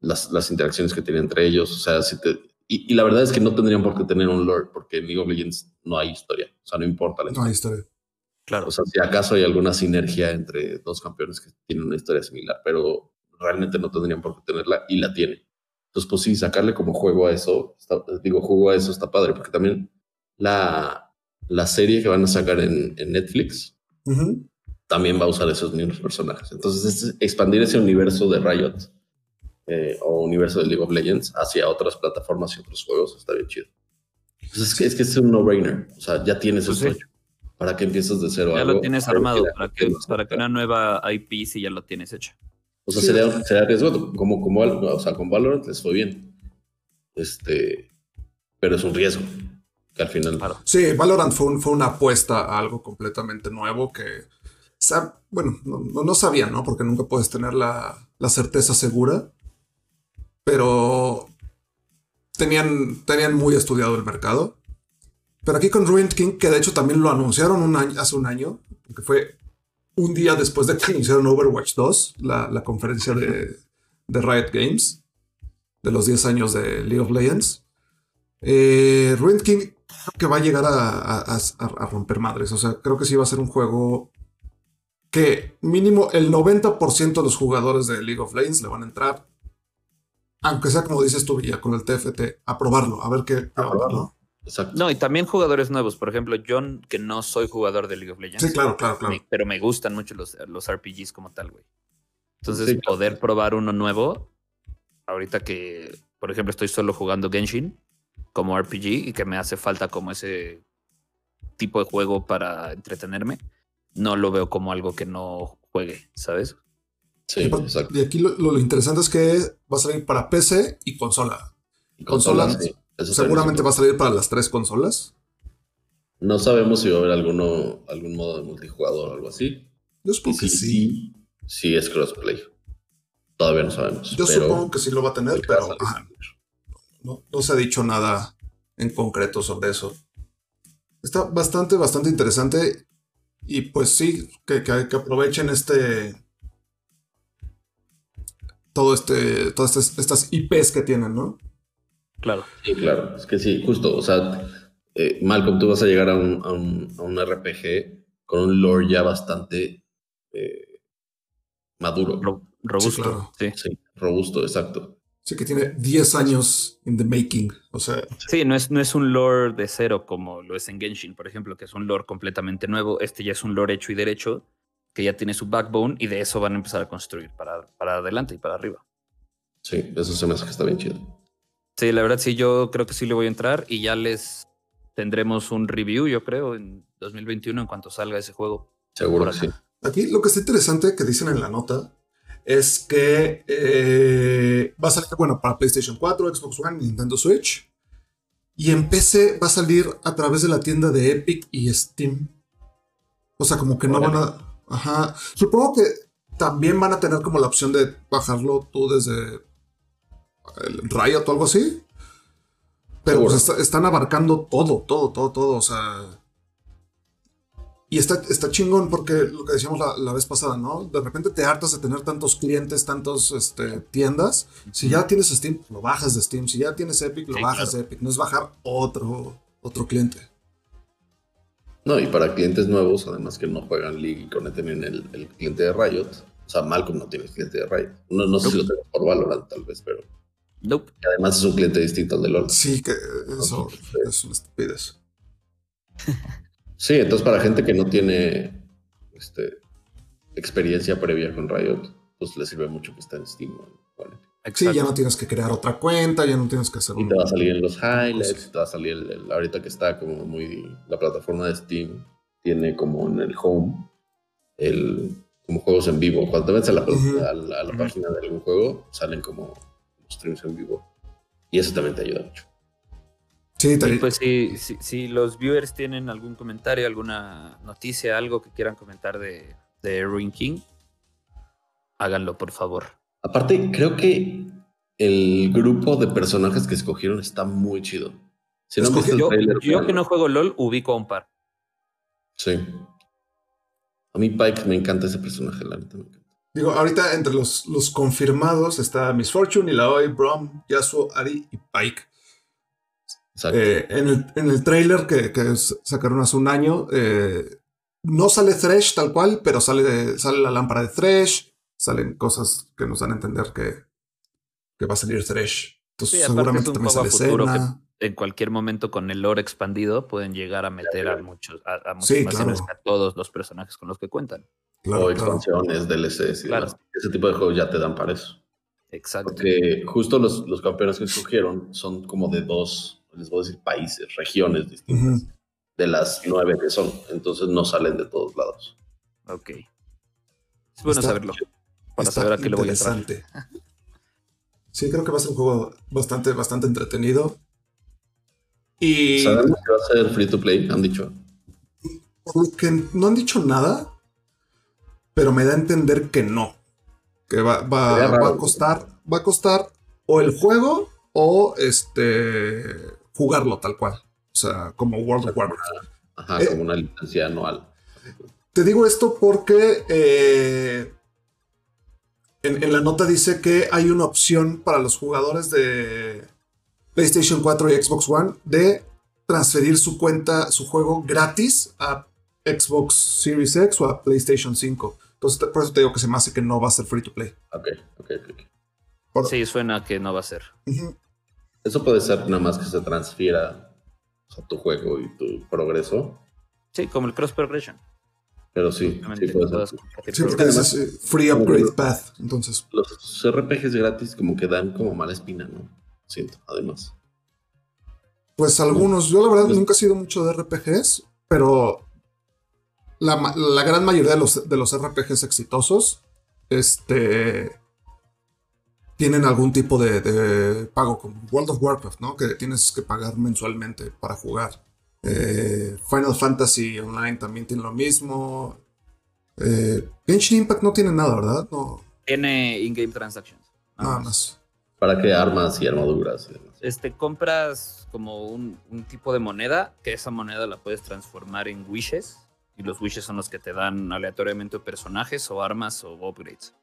Speaker 2: las, interacciones que tienen entre ellos. O sea, si te, y, la verdad es que no tendrían por qué tener un lore, porque en League of Legends no hay historia. O sea, no importa la
Speaker 1: historia. No hay historia.
Speaker 2: Claro. O sea, si acaso hay alguna sinergia entre dos campeones que tienen una historia similar, pero realmente no tendrían por qué tenerla y la tiene. Entonces, pues sí, sacarle como juego a eso, digo, juego a eso está padre, porque también la, la serie que van a sacar en, Netflix también va a usar esos mismos personajes. Entonces, expandir ese universo de Riot eh, o universo de League of Legends hacia otras plataformas y otros juegos, está bien chido. Pues es, que, es que es un no-brainer. O sea, ya tienes pues eso ¿Para que empiezas de cero?
Speaker 3: Ya lo tienes armado. ¿Para que, para que una nueva IP si ya lo tienes hecho?
Speaker 2: O sea, sería, sería riesgo. Como, como, o sea, con Valorant les fue bien. Este, pero es un riesgo. Que al final.
Speaker 1: Sí, Valorant fue, fue una apuesta a algo completamente nuevo que. bueno, no, no, sabían, ¿no? Porque nunca puedes tener la, la certeza segura pero tenían, tenían muy estudiado el mercado. Pero aquí con Ruined King, que de hecho también lo anunciaron hace un año, que fue un día después de que anunciaron Overwatch 2, la, conferencia de, Riot Games, de los 10 años de League of Legends. Eh, Ruined King creo que va a llegar a, a, romper madres. O sea, creo que sí va a ser un juego que mínimo el 90% de los jugadores de League of Legends le van a entrar aunque sea como dices tú, ya con el TFT, a probarlo, a ver qué.
Speaker 3: ¿no? Exacto. No, y también jugadores nuevos. Por ejemplo, yo que no soy jugador de League of Legends.
Speaker 1: Sí, claro, claro, claro.
Speaker 3: pero me gustan mucho los, los RPGs como tal, güey. Entonces, poder probar uno nuevo, ahorita que, por ejemplo, estoy solo jugando Genshin como RPG y que me hace falta como ese tipo de juego para entretenerme, no lo veo como algo que no juegue, ¿sabes?
Speaker 1: y aquí lo, interesante es que va a salir para PC y consola. Y consolas, seguramente va a salir para las tres consolas.
Speaker 2: No sabemos si va a haber alguno, algún modo de multijugador o algo así.
Speaker 1: Yo supongo que sí.
Speaker 2: Sí, es crossplay. Todavía no sabemos.
Speaker 1: Yo supongo que sí lo va a tener, pero no, se ha dicho nada en concreto sobre eso. Está bastante, bastante interesante. Y pues sí, que, que, que aprovechen este, todo este, todas estas, IPs que tienen, ¿no?
Speaker 3: Claro.
Speaker 2: Sí, claro. Es que sí, justo. O sea, eh, Malcolm, tú vas a llegar a un, RPG con un lore ya bastante eh, maduro.
Speaker 3: robusto. Sí,
Speaker 2: sí. robusto, exacto.
Speaker 1: Sí, que tiene 10 años in the making. O sea.
Speaker 3: Sí, no es, no es un lore de cero como lo es en Genshin, por ejemplo, que es un lore completamente nuevo. Este ya es un lore hecho y derecho que ya tiene su backbone y de eso van a empezar a construir para, para adelante y para arriba.
Speaker 2: Sí, eso se me hace que está bien chido.
Speaker 3: Sí, la verdad sí, yo creo que sí le voy a entrar y ya les tendremos un review, yo creo, en 2021 en cuanto salga ese juego.
Speaker 2: Seguro, sí.
Speaker 1: Aquí lo que está interesante que dicen en la nota es que eh, va a salir, bueno, para PlayStation 4, Xbox One, Nintendo Switch. Y en PC va a salir a través de la tienda de Epic y Steam. O sea, como que no van a Ajá. Supongo que también van a tener como la opción de bajarlo tú desde Riot o algo así. Pero pues están abarcando todo, todo, todo, todo. O sea, Y está, está chingón porque lo que decíamos la, vez pasada, ¿no? De repente te hartas de tener tantos clientes, tantos este, tiendas. Si ya tienes Steam, lo bajas de Steam. Si ya tienes Epic, lo bajas de Epic. No es bajar otro, otro cliente.
Speaker 2: No, y para clientes nuevos, además que no juegan League y conecten en el, el cliente de Riot. O sea, Malcolm no tiene cliente de Riot. No, no sé si lo tengo por Valorant, tal vez, pero.
Speaker 3: Nope.
Speaker 2: Y además es un cliente distinto al de LOL.
Speaker 1: Sí, que eso es una estupidez.
Speaker 2: Sí, entonces para gente que no tiene este, experiencia previa con Riot, pues le sirve mucho que esté en Steam.
Speaker 1: Sí, ya no tienes que crear otra cuenta, ya no tienes que hacer
Speaker 2: Y te va a salir en los highlights, te va a salir el, ahorita que está como muy... La plataforma de Steam tiene como en el home el como juegos en vivo. Cuando te metes a la, página de algún juego, salen como streams en vivo. Y eso también te ayuda mucho.
Speaker 3: Sí, pues si, si, los viewers tienen algún comentario, alguna noticia, algo que quieran comentar de, de Ruin King, háganlo por favor.
Speaker 2: Aparte, creo que el grupo de personajes que escogieron está muy chido.
Speaker 3: Si no yo, yo que no juego LOL, ubico a un par.
Speaker 2: Sí. A mí Pike me encanta ese personaje, la neta me encanta.
Speaker 1: Digo, ahorita entre los, los confirmados está Miss Fortune, Ilaoi, Brom, Yasuo, Ari y Pike. Eh, en, el, en el trailer que, sacaron hace un año, eh, no sale Thresh tal cual, pero sale, sale la lámpara de Thresh, salen cosas que nos dan a entender que, que va a salir Thresh. Entonces, seguramente también sale Senna.
Speaker 3: En cualquier momento, con el lore expandido, pueden llegar a meter a muchos, a, a, todos los personajes con los que cuentan.
Speaker 2: O expansiones, DLCs y Ese tipo de juegos ya te dan para eso.
Speaker 3: Exacto.
Speaker 2: Porque justo los, los campeones que escogieron son como de dos les voy a decir países, regiones distintas de las nueve que son. Entonces no salen de todos lados.
Speaker 3: Ok. Es bueno saberlo. Para saber a qué le voy a entrar.
Speaker 1: Sí, creo que va a ser un juego bastante, bastante entretenido. Y.
Speaker 2: ¿Saben que va a ser free to play? Han dicho.
Speaker 1: Porque no han dicho nada, pero me da a entender que no. Que va, va, va a costar. Va a costar o el juego o este jugarlo tal cual. O sea, como World of Warcraft.
Speaker 2: Ajá, eh, como una licencia anual.
Speaker 1: Te digo esto porque eh, en, la nota dice que hay una opción para los jugadores de PlayStation 4 y Xbox One de transferir su cuenta, su juego gratis a Xbox Series X o a PlayStation 5. Entonces, por eso te digo que se me hace que no va a ser free to play.
Speaker 2: Ok, ok, ok.
Speaker 3: sí, suena que no va a ser.
Speaker 2: Eso puede ser nada más que se transfiera a tu juego y tu progreso.
Speaker 3: Sí, como el cross progression.
Speaker 2: Pero sí, sí puede ser.
Speaker 1: Sí, porque es eh, free upgrade path, entonces.
Speaker 2: Los RPGs gratis como que dan como mala espina, ¿no? Siento, además.
Speaker 1: Pues algunos, yo la verdad pues nunca he sido mucho de RPGs, pero la, la gran mayoría de los, de los RPGs exitosos, este, tienen algún tipo de, pago, como World of Warcraft, ¿no? Que tienes que pagar mensualmente para jugar. Eh, Final Fantasy Online también tiene lo mismo. Eh, Genshin Impact no tiene nada, ¿verdad? No.
Speaker 3: Tiene in-game transactions.
Speaker 1: Nada, más.
Speaker 2: ¿Para qué armas y armaduras?
Speaker 3: Este, compras como un, tipo de moneda, que esa moneda la puedes transformar en wishes. Y los wishes son los que te dan aleatoriamente personajes o armas o upgrades.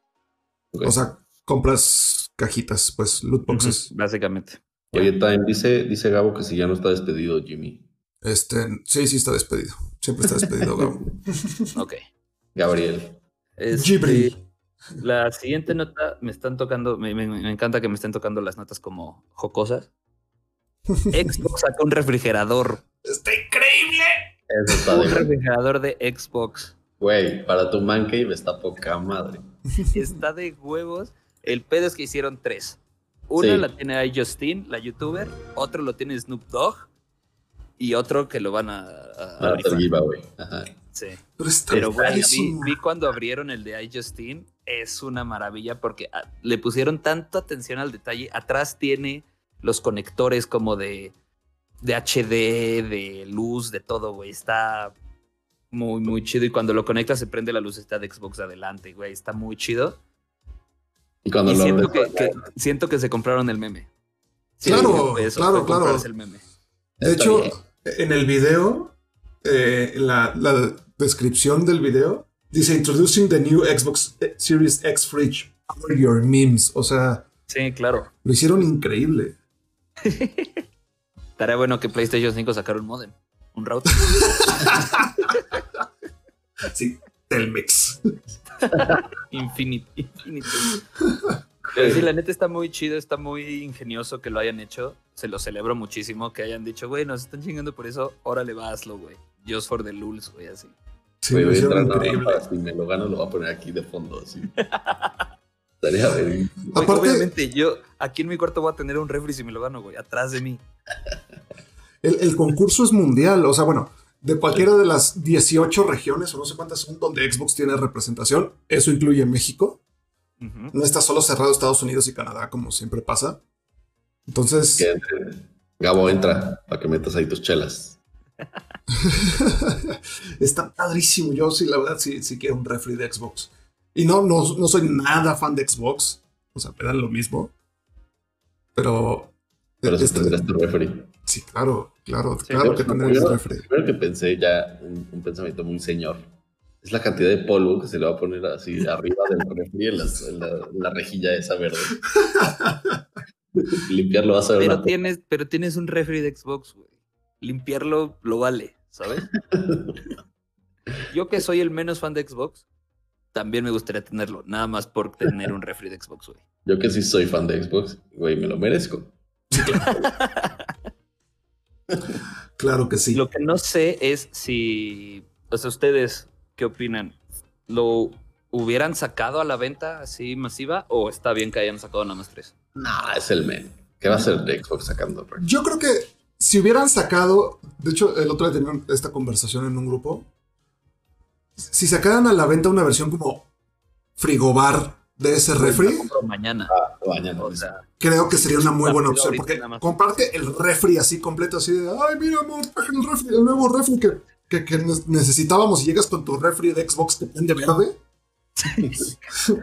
Speaker 1: O sea, compras cajitas, pues loot boxes.
Speaker 3: básicamente.
Speaker 2: Oye, Time, dice, dice Gabo que si ya no está despedido Jimmy.
Speaker 1: Este, sí, sí está despedido. Siempre está despedido Gabo. *laughs*
Speaker 3: ok.
Speaker 2: Gabriel.
Speaker 1: Este,
Speaker 3: la siguiente nota me están tocando, me, encanta que me estén tocando las notas como jocosas. *laughs* Xbox saca un refrigerador.
Speaker 1: ¡Está increíble!
Speaker 3: Un refrigerador de Xbox.
Speaker 2: Güey, para tu man cave está poca madre.
Speaker 3: Está de huevos. El pedo es que hicieron tres. Una la tiene ahí Justin, la youtuber. Otro lo tiene Snoop Dogg. Y otro que lo van a. a, Sí. Pero, vi, cuando abrieron el de iJustine. Es una maravilla porque ah, le pusieron tanta atención al detalle. Atrás tiene los conectores como de, de HD, de luz, de todo, güey. Está muy, muy chido. Y cuando lo conectas se prende la luz está de Xbox adelante, güey. Está muy chido.
Speaker 2: Y cuando lo
Speaker 3: siento, que, siento que se compraron el meme.
Speaker 1: claro, claro, claro.
Speaker 3: El meme.
Speaker 1: De hecho, en el video, eh, la, descripción del video, dice Introducing the new Xbox Series X Fridge. Cover your memes. O sea.
Speaker 3: Sí, claro.
Speaker 1: Lo hicieron increíble. *laughs*
Speaker 3: Estaría bueno que PlayStation 5 sacara un modem. Un router. *laughs*
Speaker 1: sí, Telmex. *laughs*
Speaker 3: Infinity. Infinity. Pero sí, la neta está muy chido, está muy ingenioso que lo hayan hecho. Se lo celebro muchísimo que hayan dicho, güey, nos están chingando por eso, órale, va, hazlo, güey. Just for the lulz, güey, así.
Speaker 2: Sí, me increíble. si me lo gano, lo voy a poner aquí de fondo, así. *laughs* Estaría bien.
Speaker 3: Obviamente, yo aquí en mi cuarto voy a tener un refri si me lo gano, güey, atrás de mí.
Speaker 1: El, el concurso es mundial, o sea, bueno, de cualquiera de las 18 regiones o no sé cuántas son donde Xbox tiene representación, eso incluye México. No está solo cerrado Estados Unidos y Canadá, como siempre pasa. Entonces.
Speaker 2: Gabo, entra para que metas ahí tus chelas. *laughs*
Speaker 1: está padrísimo. Yo sí, la verdad, sí, sí quiero un refri de Xbox. Y no, no, no soy nada fan de Xbox. O sea, me dan lo mismo. Pero.
Speaker 2: Pero si este, tendrás tu refri.
Speaker 1: Sí, claro, claro, claro que tendrás
Speaker 2: tu
Speaker 1: refri.
Speaker 2: Primero que pensé ya un pensamiento muy señor es la cantidad de polvo que se le va a poner así arriba del refri en, la, rejilla esa verde. *laughs* Limpiarlo va a ser
Speaker 3: pero tienes Pero tienes un refri de Xbox, güey. Limpiarlo lo vale, ¿sabes? *laughs* Yo que soy el menos fan de Xbox, también me gustaría tenerlo, nada más por tener un refri de Xbox, güey. *laughs*
Speaker 2: Yo que sí soy fan de Xbox, güey, me lo merezco.
Speaker 1: claro que sí.
Speaker 3: Lo que no sé es si, o sea, ustedes ¿Qué opinan? ¿Lo hubieran sacado a la venta así masiva o está bien que hayan sacado nada más tres?
Speaker 2: No, es el men. ¿Qué va a ser de Xbox sacando?
Speaker 1: Yo creo que si hubieran sacado, de hecho, el otro día tenían esta conversación en un grupo. Si sacaran a la venta una versión como frigobar de ese refri.
Speaker 3: mañana.
Speaker 2: Ah, mañana.
Speaker 1: creo que sería una muy buena opción porque comparte el refri así completo, así de, ay, mira, amor, el refri, el nuevo refri que que, necesitábamos y llegas con tu refri de Xbox que prende verde, *laughs*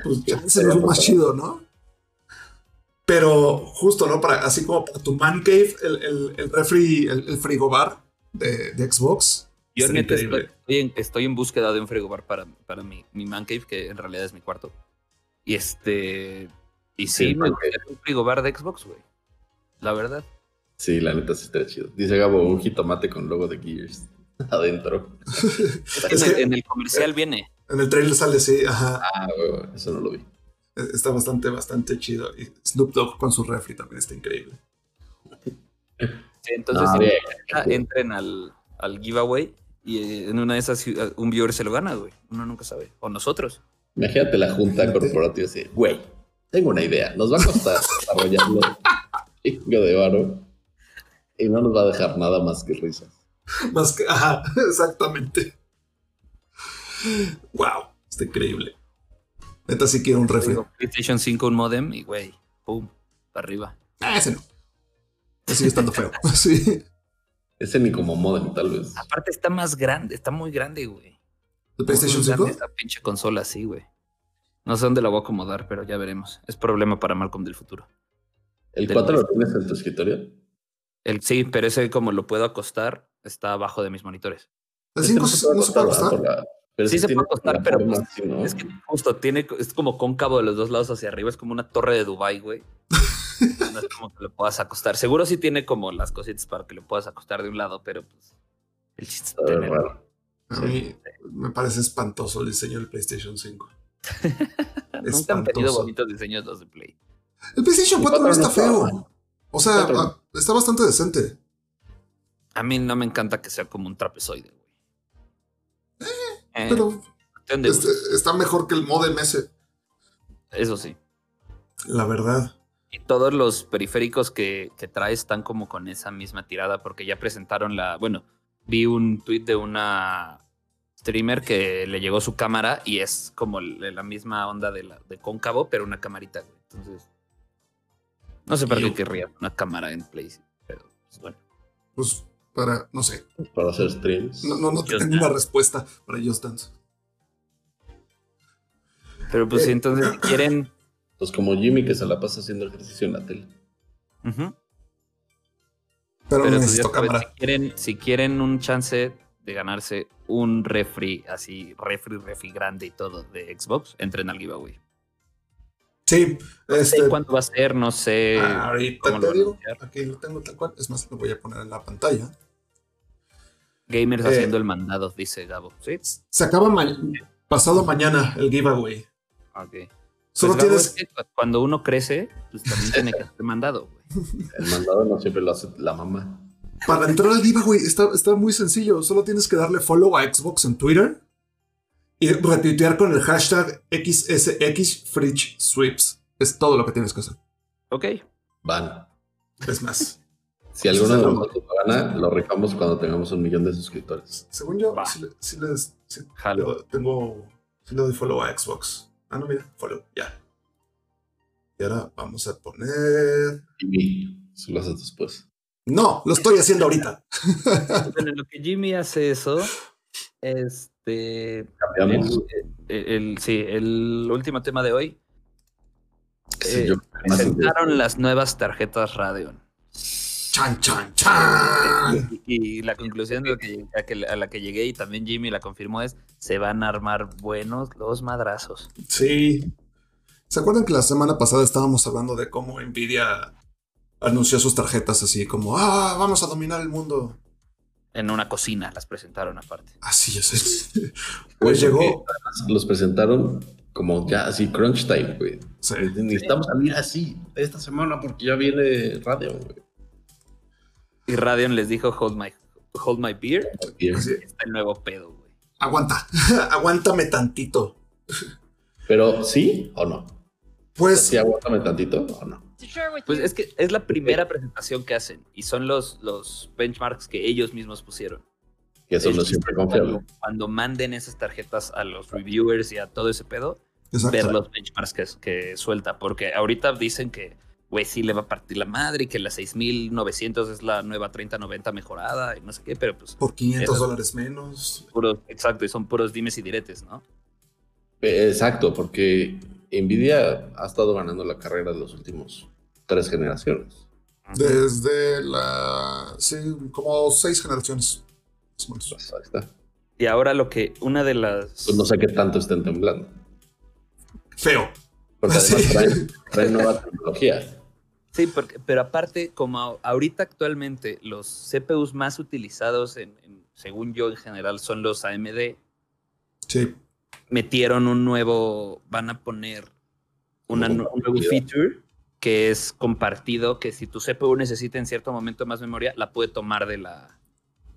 Speaker 1: pues ya se ve más chido, ¿no? Pero justo, ¿no? Para, así como para tu man cave, el, el, refri, el, frigobar de, de Xbox.
Speaker 3: Yo neta estoy, en, estoy, en, búsqueda de un frigobar para, para mi, mi, man cave, que en realidad es mi cuarto. Y este. Y sí, me gustaría un frigobar de Xbox, güey. La verdad.
Speaker 2: Sí, la neta sí está chido. Dice Gabo, un jitomate con logo de Gears. *laughs* adentro.
Speaker 3: en, el, comercial viene.
Speaker 1: En el trailer sale, sí, ajá.
Speaker 2: Ah, eso no lo vi.
Speaker 1: E, está bastante, bastante chido. Y Snoop Dogg con su refri también está increíble.
Speaker 3: Sí, entonces entren al, al giveaway y en una de esas un viewer se lo gana, güey. Uno nunca sabe. O nosotros.
Speaker 2: Imagínate la junta corporativa así, güey, tengo una idea. Nos va a costar *laughs* desarrollarlo de varo y no nos va a dejar nada más que risas.
Speaker 1: Más que, ajá, *laughs* exactamente. Wow, está increíble. Neta sí quiero un refri.
Speaker 3: PlayStation 5, un modem y güey, pum, para arriba.
Speaker 1: Ah, ese no. Sigue estando feo. *laughs* sí.
Speaker 2: Ese ni como modem, tal vez.
Speaker 3: Aparte está más grande, está muy grande, güey.
Speaker 1: ¿El PlayStation 5?
Speaker 3: Esta pinche consola, sí, güey. No sé dónde la voy a acomodar, pero ya veremos. Es problema para Malcolm del futuro.
Speaker 2: ¿El 4 lo tienes en tu escritorio?
Speaker 3: El, sí, pero ese como lo puedo acostar, está abajo de mis monitores.
Speaker 1: ¿El 5 este no se puede acostar?
Speaker 3: sí se puede acostar, pero pues, es que justo tiene, es como cóncavo de los dos lados hacia arriba, es como una torre de Dubai, güey. *laughs* no es como que lo puedas acostar. Seguro sí tiene como las cositas para que lo puedas acostar de un lado, pero pues el chiste es tenerlo.
Speaker 1: A mí me parece espantoso el diseño del PlayStation 5. *laughs*
Speaker 3: Nunca han tenido bonitos diseños los de Play.
Speaker 1: El PlayStation 4 no está feo. O sea, ah, está bastante decente.
Speaker 3: A mí no me encanta que sea como un trapezoide, güey.
Speaker 1: Eh, eh, pero este, está mejor que el modem ese.
Speaker 3: Eso sí.
Speaker 1: La verdad.
Speaker 3: Y todos los periféricos que, que trae están como con esa misma tirada porque ya presentaron la... Bueno, vi un tweet de una streamer que le llegó su cámara y es como la misma onda de, la, de cóncavo, pero una camarita, güey. Entonces, no sé para qué querría una cámara en Play, pero pues, bueno.
Speaker 1: Pues para, no sé.
Speaker 2: Para hacer streams.
Speaker 1: No, no, no tengo una respuesta para Just Dance.
Speaker 3: Pero pues si eh, entonces quieren.
Speaker 2: Pues como Jimmy que se la pasa haciendo ejercicio en la tele.
Speaker 1: Pero,
Speaker 3: necesito cámara. Si quieren, si quieren un chance de ganarse un refri, así, refri, refri grande y todo de Xbox, entren al giveaway.
Speaker 1: Sí.
Speaker 3: No este, sé cuánto va a ser, no sé.
Speaker 1: ahorita te digo, aquí lo tengo tal cual. Es más, lo voy a poner en la pantalla.
Speaker 3: Gamers eh, haciendo el mandado, dice Gabo. ¿Sí?
Speaker 1: Se acaba pasado mañana el giveaway.
Speaker 3: Ok. Solo pues, tienes. cuando uno crece, pues también tiene que hacer mandado, güey. *laughs*
Speaker 2: El mandado no siempre lo hace la mamá.
Speaker 1: Para entrar al giveaway está, está muy sencillo. Solo tienes que darle follow a Xbox en Twitter y retuitear con el hashtag XSXFridgeSweeps. Es todo lo que tienes que hacer.
Speaker 3: Ok.
Speaker 2: Van.
Speaker 1: Es más.
Speaker 2: si alguno de nosotros lo gana, lo rifamos cuando tengamos un millón de suscriptores.
Speaker 1: Según yo, si, les tengo. Si le doy follow a Xbox. Ah, no, mira, follow, ya. Y ahora vamos a poner.
Speaker 2: Jimmy, lo haces después.
Speaker 1: No, lo estoy haciendo ahorita. *laughs*
Speaker 3: bueno, lo que Jimmy hace eso, este.
Speaker 2: Cambiamos.
Speaker 3: El, sí, el último tema de hoy. Eh, presentaron las nuevas tarjetas Radeon.
Speaker 1: Chan, chan, chan.
Speaker 3: Y, la conclusión de que, a, la que llegué y también Jimmy la confirmó es, se van a armar buenos los madrazos.
Speaker 1: Sí. ¿Se acuerdan que la semana pasada estábamos hablando de cómo Nvidia anunció sus tarjetas así como, ah, vamos a dominar el mundo?
Speaker 3: En una cocina las presentaron aparte.
Speaker 1: Así es.
Speaker 2: Pues, *laughs* pues llegó. Los presentaron como ya así crunch time, güey. Necesitamos salir así esta semana porque ya viene Radeon, güey.
Speaker 3: Y Radeon les dijo hold my, hold my beer. Está el nuevo pedo, güey.
Speaker 1: Aguanta, *laughs* aguántame tantito.
Speaker 2: Pero sí o no.
Speaker 1: Pues
Speaker 2: sí, aguántame tantito o no.
Speaker 3: Pues es que es la primera presentación que hacen y son los, los benchmarks que ellos mismos pusieron.
Speaker 2: Y eso no siempre confiable.
Speaker 3: Cuando, manden esas tarjetas a los reviewers y a todo ese pedo, ver los benchmarks que, que suelta. Porque ahorita dicen que, güey, sí le va a partir la madre y que la 6900 es la nueva 3090 mejorada y no sé qué, pero pues.
Speaker 1: Por 500 dólares menos.
Speaker 3: exacto, y son puros dimes y diretes, ¿no?
Speaker 2: Exacto, porque Nvidia ha estado ganando la carrera de los últimos tres generaciones.
Speaker 1: Desde la. Sí, como seis generaciones.
Speaker 2: Pues ahí está.
Speaker 3: Y ahora lo que una de las.
Speaker 2: Pues no sé qué tanto estén temblando.
Speaker 1: Feo.
Speaker 2: Porque además *laughs* traen, nueva tecnología.
Speaker 3: Sí, porque, pero aparte, como ahorita actualmente los CPUs más utilizados, en, según yo en general, son los AMD.
Speaker 1: Sí
Speaker 3: metieron un nuevo, van a poner una, un nuevo feature que es compartido, que si tu CPU necesita en cierto momento más memoria, la puede tomar de la,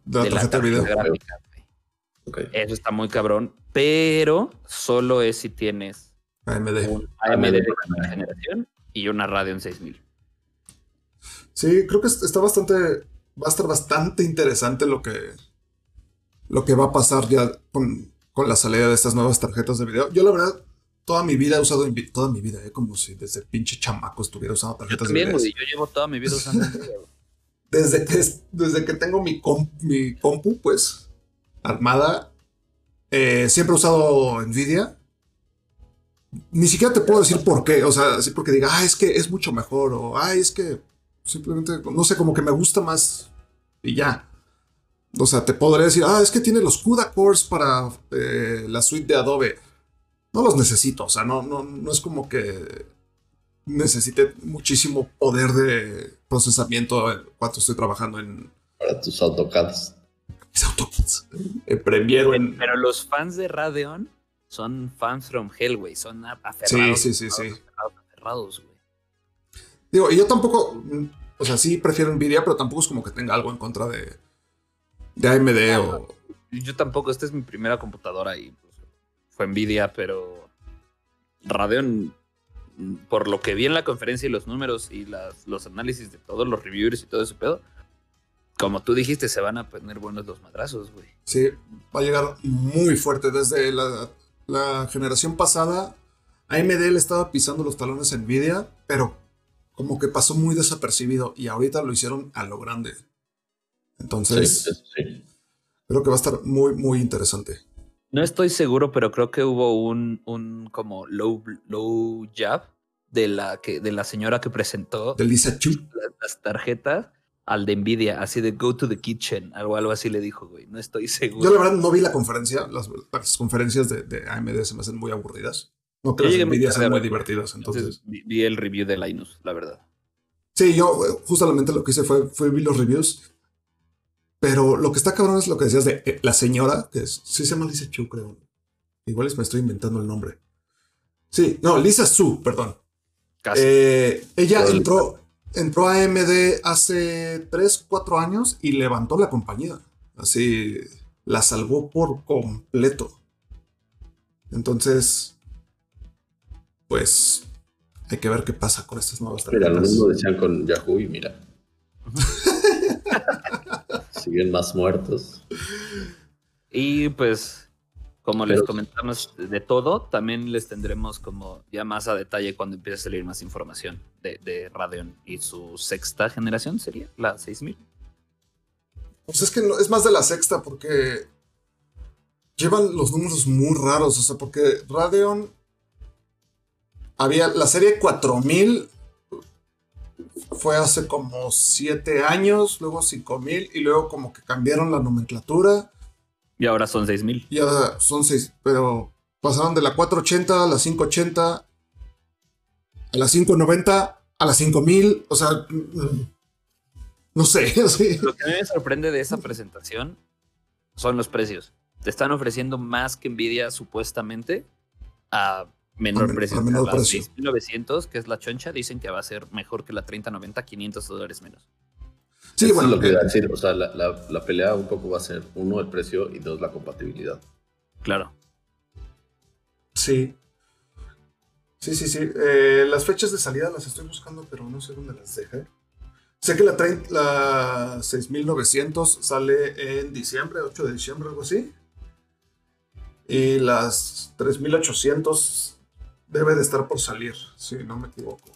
Speaker 1: de la, tarjeta, video.
Speaker 3: gráfica. Eso está muy cabrón, pero solo es si tienes
Speaker 1: AMD,
Speaker 3: un AMD de generación y una Radeon 6000.
Speaker 1: Sí, creo que está bastante, va a estar bastante interesante lo que, lo que va a pasar ya con con la salida de estas nuevas tarjetas de video. Yo la verdad, toda mi vida he usado, toda mi vida, ¿eh? como si desde pinche chamaco estuviera usando tarjetas
Speaker 3: de video. yo llevo toda mi vida usando *laughs*
Speaker 1: desde que Desde que tengo mi, mi compu, pues, armada, eh, siempre he usado Nvidia. Ni siquiera te puedo decir por qué, o sea, así porque diga, ah, es que es mucho mejor, o, ah, es que simplemente, no sé, como que me gusta más y ya. O sea, te podría decir, ah, es que tiene los CUDA cores para eh, la suite de Adobe. No los necesito, o sea, no, no, no es como que necesite muchísimo poder de procesamiento cuando estoy trabajando en...
Speaker 2: Para tus AutoCADs.
Speaker 1: Mis AutoCADs. En Premiere en...
Speaker 3: Pero los fans de Radeon son fans from Hell, güey. Son aferrados.
Speaker 1: Sí, sí, sí, sí.
Speaker 3: Aferrados, güey.
Speaker 1: Digo, y yo tampoco... O sea, sí prefiero Nvidia, pero tampoco es como que tenga algo en contra de de AMD o...
Speaker 3: Yo tampoco, esta es mi primera computadora y pues, fue Nvidia, pero Radeon, por lo que vi en la conferencia y los números y los análisis de todos los reviewers y todo ese pedo, como tú dijiste, se van a poner buenos los madrazos, güey.
Speaker 1: Sí, va a llegar muy fuerte. Desde la, la generación pasada, AMD le estaba pisando los talones a Nvidia, pero como que pasó muy desapercibido y ahorita lo hicieron a lo grande. Entonces, creo que va a estar muy, muy interesante.
Speaker 3: No estoy seguro, pero creo que hubo un, un como low, low jab de la, que, de la señora que presentó
Speaker 1: de Lisa
Speaker 3: las, tarjetas al de Nvidia, así de go to the kitchen, algo, algo así le dijo, güey. No estoy seguro.
Speaker 1: Yo la verdad no vi la conferencia. Las, conferencias de, AMD se me hacen muy aburridas. No creo que Nvidia sean muy divertidas. Entonces,
Speaker 3: vi, el review de Linus, la verdad.
Speaker 1: Sí, yo eh, justamente lo que hice fue, fue vi los reviews. Pero lo que está cabrón es lo que decías de eh, la señora, que es, sí se llama Lisa Chu, creo. Igual es me estoy inventando el nombre. Sí, no, Lisa Su, perdón. Casi. Eh, ella entró, entró a AMD hace 3, 4 años y levantó la compañía. Así la salvó por completo. Entonces, pues hay que ver qué pasa con estas nuevas
Speaker 2: tarjetas. Mira, lo mismo decían con Yahoo y mira. *laughs* Siguen más muertos.
Speaker 3: Y pues como les comentamos de todo, también les tendremos como ya más a detalle cuando empiece a salir más información de, Radeon y su sexta generación sería la 6000.
Speaker 1: Pues es que no, es más de la sexta porque llevan los números muy raros, o sea, porque Radeon había la serie 4000 fue hace como 7 años, luego 5000 y luego como que cambiaron la nomenclatura
Speaker 3: y ahora son 6000.
Speaker 1: Y ahora son 6, pero pasaron de la 480 a la 580, a la 590, a la 5000. O sea, no sé. *laughs*
Speaker 3: Lo que a mí me sorprende de esa presentación son los precios. Te están ofreciendo más que Nvidia supuestamente a menor precio. A menor la 6900, que es la choncha, dicen que va a ser mejor que la 3090, 500 dólares menos.
Speaker 2: Sí, bueno. lo que iba a decir. O sea, la, pelea un poco va a ser, uno, el precio y dos, la compatibilidad.
Speaker 3: Claro.
Speaker 1: Sí. Sí, sí, sí. Eh, las fechas de salida las estoy buscando, pero no sé dónde las dejé. Sé que la, la 6900 sale en diciembre, 8 de diciembre, algo así. Y las 3800 debe de estar por salir, si no me equivoco.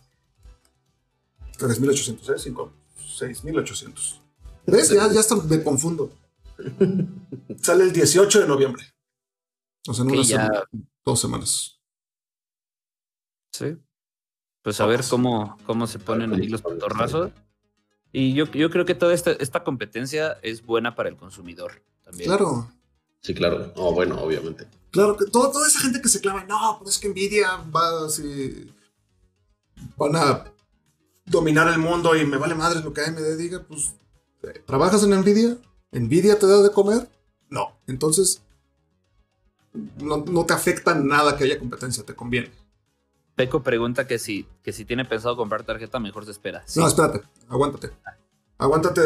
Speaker 1: 3800, ¿eh? 5. 6.800. ¿Ves? Ya, ya hasta me confundo. *laughs* Sale el 18 de noviembre. O sea, en una dos semanas.
Speaker 3: Sí. Pues a ver cómo, cómo se ponen ahí los patorrazos. Y yo, yo creo que toda esta, esta competencia es buena para el consumidor también.
Speaker 1: Claro.
Speaker 2: Sí, claro. Oh, bueno, obviamente.
Speaker 1: Claro, que toda esa gente que se clava, no, pues es que Nvidia va así. Van a dominar el mundo y me vale madre lo que AMD diga, pues, ¿trabajas en Nvidia? ¿Nvidia te da de comer? No. Entonces, no, te afecta nada que haya competencia, te conviene.
Speaker 3: Peco pregunta que si, que si tiene pensado comprar tarjeta, mejor se espera.
Speaker 1: No, espérate, aguántate. Aguántate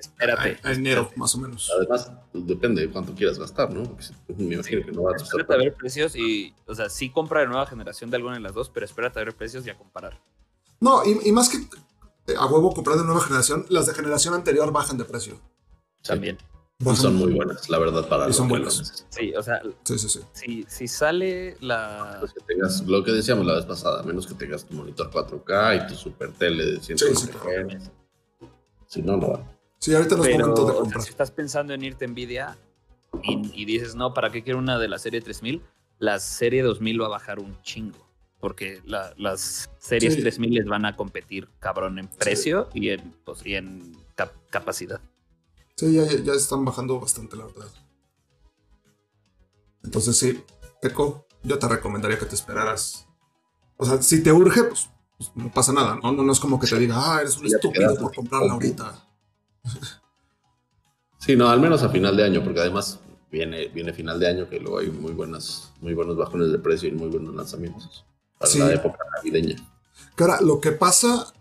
Speaker 1: espérate, a, enero, más o menos.
Speaker 2: Además, depende de cuánto quieras gastar, ¿no? me imagino que no vas a
Speaker 3: Espérate a ver precios y, o sea, sí compra de nueva generación de alguna de las dos, pero espérate a ver precios y a comparar.
Speaker 1: No, y, más que eh, a huevo comprar de nueva generación, las de generación anterior bajan de precio.
Speaker 3: También.
Speaker 2: son muy buenas, la verdad, para
Speaker 1: y son buenas.
Speaker 3: Sí, o sea, sí, sí, sí. Si, sale la.
Speaker 2: que tengas, lo que decíamos la vez pasada, menos que tengas tu monitor 4K y tu super tele de 120 sí, Si no, no va.
Speaker 1: Sí, ahorita nos momentos de comprar.
Speaker 3: si estás pensando en irte a Nvidia y, y, dices, no, ¿para qué quiero una de la serie 3000? La serie 2000 va a bajar un chingo porque las series 3000 les van a competir cabrón en precio y en, pues, en capacidad.
Speaker 1: Sí, ya, ya, están bajando bastante, la verdad. Entonces sí, Eco, yo te recomendaría que te esperaras. O sea, si te urge, pues, pues no pasa nada, ¿no? ¿no? es como que te diga, ah, eres un estúpido por comprarla ahorita. *laughs*
Speaker 2: Sí, no, al menos a final de año, porque además viene, viene final de año que luego hay muy buenas, muy buenos bajones de precio y muy buenos lanzamientos para la época navideña.
Speaker 1: Cara, lo que pasa,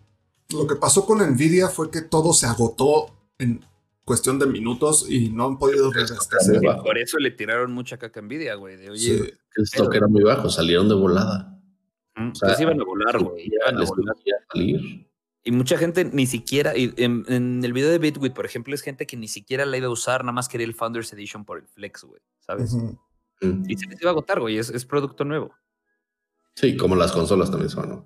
Speaker 1: lo que pasó con Nvidia fue que todo se agotó en cuestión de minutos y no han podido
Speaker 3: reabastecer. Por eso le tiraron mucha caca a Nvidia, güey. De, Oye,
Speaker 2: el stock era muy bajo, salieron de volada.
Speaker 3: O sea, pues iban a volar, güey. Iban a volar. salir. Y mucha gente ni siquiera, en, el video de Bitwit, por ejemplo, es gente que ni siquiera la iba a usar, nada más quería el Founders Edition por el Flex, güey, ¿sabes? Y se les iba a agotar, güey, es, es producto nuevo.
Speaker 2: Sí, como las consolas también se van a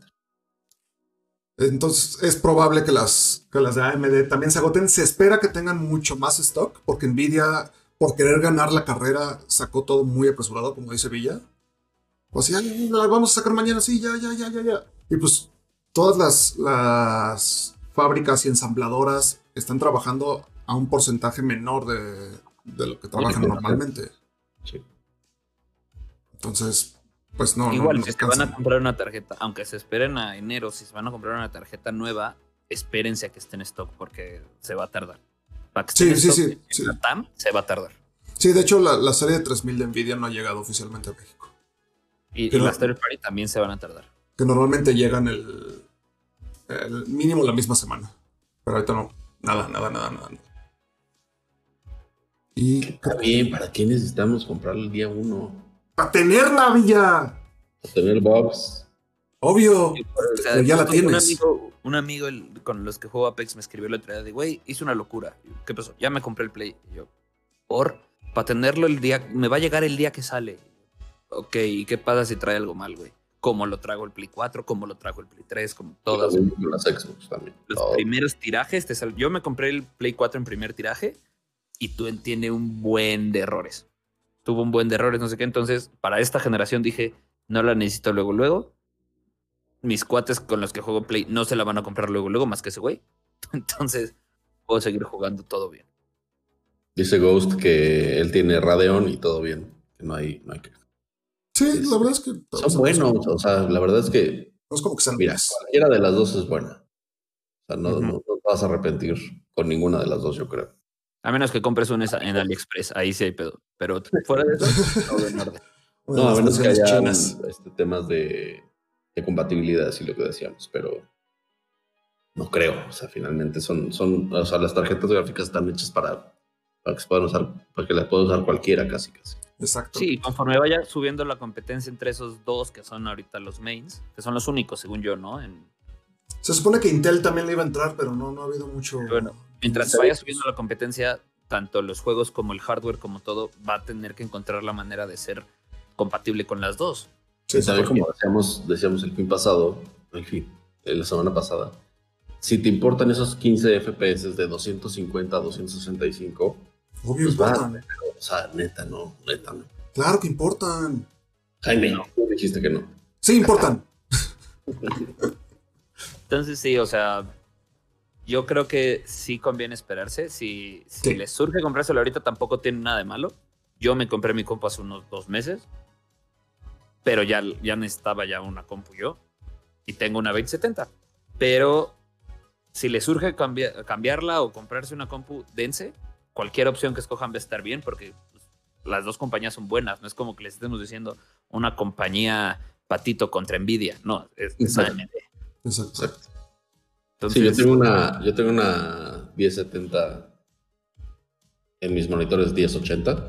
Speaker 1: Entonces es probable que las, que las de AMD también se agoten. Se espera que tengan mucho más stock porque Nvidia, por querer ganar la carrera, sacó todo muy apresurado, como dice Villa. O sea, la vamos a sacar mañana, sí, ya, ya, ya, ya, ya. Y pues todas las, las fábricas y ensambladoras están trabajando a un porcentaje menor de, lo que trabajan normalmente. Sí. Entonces, pues no.
Speaker 3: Igual, si se van a comprar una tarjeta, aunque se esperen a enero, si se van a comprar una tarjeta nueva, espérense a que esté en stock porque se va a tardar.
Speaker 1: sí, sí, sí,
Speaker 3: TAM se va a tardar.
Speaker 1: Sí, de hecho, la, serie de 3000 de Nvidia no ha llegado oficialmente a México.
Speaker 3: Y, las third party también se van a tardar.
Speaker 1: Que normalmente llegan el, el mínimo la misma semana. Pero ahorita no. Nada, nada, nada, nada.
Speaker 2: Y Está bien, ¿para qué necesitamos comprar el día 1?
Speaker 1: ¡Para tenerla, Villa!
Speaker 2: Para tener box.
Speaker 1: Obvio. ya la tienes.
Speaker 3: Un amigo, un amigo con los que juego Apex me escribió la otra día de, güey, hice una locura. ¿Qué pasó? Ya me compré el Play. Y yo, ¿por? Para tenerlo el día, me va a llegar el día que sale. Ok, ¿y qué pasa si trae algo mal, güey? Como lo trago el Play 4, como lo trago el Play 3, como todas.
Speaker 2: Las Xbox también.
Speaker 3: Los primeros tirajes, te sal... yo me compré el Play 4 en primer tiraje y tú entiendes un buen de errores. Tuvo un buen de errores, no sé qué. Entonces, para esta generación dije, no la necesito luego, luego. Mis cuates con los que juego Play no se la van a comprar luego, luego, más que ese güey. *laughs* Entonces, puedo seguir jugando todo bien.
Speaker 2: Dice Ghost que él tiene Radeon y todo bien. Que no hay, no hay que.
Speaker 1: Sí, la verdad es que.
Speaker 2: Son buenos. O sea, la verdad es que.
Speaker 1: No es como que sean
Speaker 2: Mira, cualquiera de las dos es buena. O sea, no, no, te vas a arrepentir con ninguna de las dos, yo creo.
Speaker 3: A menos que compres una en AliExpress, ahí sí hay pedo. Pero fuera de eso, *laughs* orden.
Speaker 2: no, a menos que haya este, temas de, de compatibilidad, así lo que decíamos, pero no creo. O sea, finalmente son, son, o sea, las tarjetas gráficas están hechas para para que se puedan usar, para que las pueda usar cualquiera casi casi.
Speaker 1: Exacto.
Speaker 3: Sí, conforme vaya subiendo la competencia entre esos dos que son ahorita los mains, que son los únicos, según yo, ¿no?
Speaker 1: Se supone que Intel también le iba a entrar, pero no, no ha habido mucho.
Speaker 3: Bueno, mientras se vaya subiendo la competencia, tanto los juegos como el hardware, como todo, va a tener que encontrar la manera de ser compatible con las dos.
Speaker 2: Sí, ¿sabes? Como decíamos, decíamos el fin pasado, el fin, la semana pasada, si te importan esos 15 FPS de 250 a 265,
Speaker 1: Obvio pues importan.
Speaker 2: o sea, neta, no, neta, no.
Speaker 1: Claro que importan.
Speaker 2: Jaime, no, dijiste que no.
Speaker 1: Sí, importan.
Speaker 3: Entonces, sí, o sea, yo creo que sí conviene esperarse. Si, si les surge comprárselo ahorita, tampoco tiene nada de malo. Yo me compré mi compu hace unos dos meses, pero ya, ya necesitaba ya una compu yo y tengo una 2070. Pero si les surge cambiarla o comprarse una compu, dense cualquier opción que escojan va a estar bien porque pues, las dos compañías son buenas. No es como que les estemos diciendo una compañía patito contra Nvidia. No, es, AMD.
Speaker 2: Exacto. sí, yo tengo una, yo tengo una 1070 en mis monitores 1080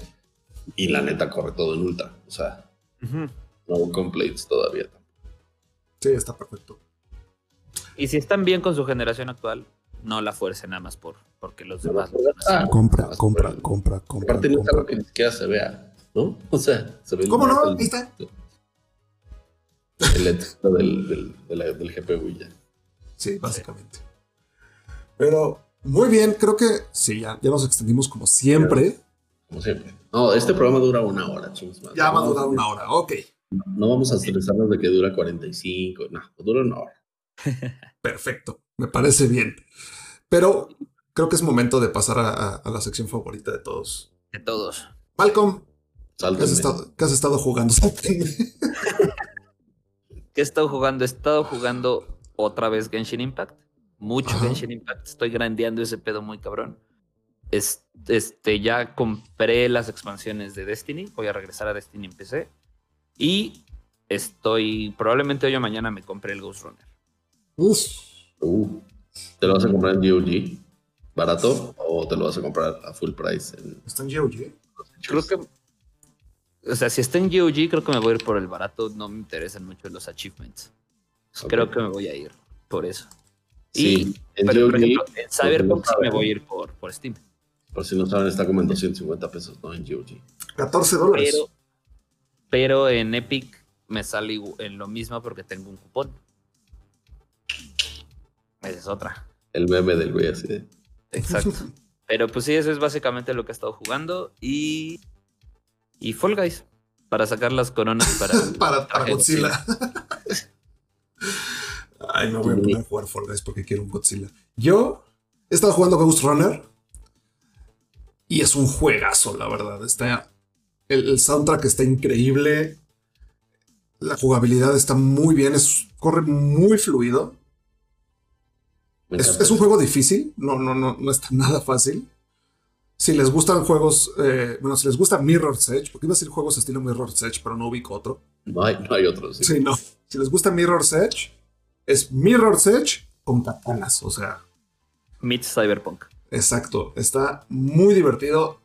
Speaker 2: y la neta corre todo en ultra. O sea, no complaints todavía.
Speaker 1: Sí, está perfecto.
Speaker 3: Y si están bien con su generación actual, no la fuerce nada más por porque los demás
Speaker 1: ah, compra, compra, compra, compra.
Speaker 2: Aparte no es algo que ni siquiera se vea, ¿no? O sea, se ve
Speaker 1: ¿Cómo no? Ahí está.
Speaker 2: El texto del, del, del, GPU ya.
Speaker 1: Sí, básicamente. Pero muy bien, creo que sí, ya, ya nos extendimos como siempre.
Speaker 2: Como siempre. No, este programa dura una hora, chingos.
Speaker 1: Ya va a durar una hora, ok.
Speaker 2: No, vamos a estresarnos de que dura 45, no, dura una hora. *laughs*
Speaker 1: Perfecto, me parece bien. Pero creo que es momento de pasar a, la sección favorita de todos.
Speaker 3: De todos.
Speaker 1: Malcolm, ¿qué has, estado, ¿qué has, estado, jugando? *laughs*
Speaker 3: ¿Qué he estado jugando? He estado jugando otra vez Genshin Impact. Mucho Genshin Impact. Estoy grandeando ese pedo muy cabrón. Este, ya compré las expansiones de Destiny. Voy a regresar a Destiny en PC. Y estoy, probablemente hoy o mañana me compré el Ghost Runner.
Speaker 2: Uh, ¿Te lo vas a comprar en GOG? ¿Barato? ¿O te lo vas a comprar a full price?
Speaker 1: ¿Está en GOG?
Speaker 3: Creo que. O sea, si está en GOG, creo que me voy a ir por el barato. No me interesan mucho los achievements. Creo que me voy a ir por eso.
Speaker 2: Sí,
Speaker 3: y, en pero, por ejemplo, en Cyberpunk sí me voy a ir por, por Steam.
Speaker 2: Por si no saben, está como en 250 pesos, ¿no? En GOG.
Speaker 1: 14 dólares.
Speaker 3: Pero, pero en Epic me sale en lo mismo porque tengo un cupón. Esa es otra.
Speaker 2: El meme del güey así
Speaker 3: Exacto. *laughs* Pero pues sí, eso es básicamente lo que he estado jugando. Y. Y Fall Guys. Para sacar las coronas *laughs*
Speaker 1: para. para, Godzilla. *laughs* Ay, no voy a poner a jugar Fall Guys porque quiero un Godzilla. Yo He estado jugando Ghost Runner y es un juegazo, la verdad. Está, el, soundtrack está increíble. La jugabilidad está muy bien, es, corre muy fluido. Es, un juego difícil, no, no, no, no está *laughs* nada fácil. Si les gustan juegos, eh, bueno, si les gusta Mirror's Edge, porque iba a decir juegos estilo Mirror's Edge, pero no ubico otro.
Speaker 2: No hay, no hay otro.
Speaker 1: Sí. no. Si les gusta Mirror's Edge, es Mirror's Edge con katanas, o sea.
Speaker 3: Meets Cyberpunk.
Speaker 1: Exacto. Está muy divertido.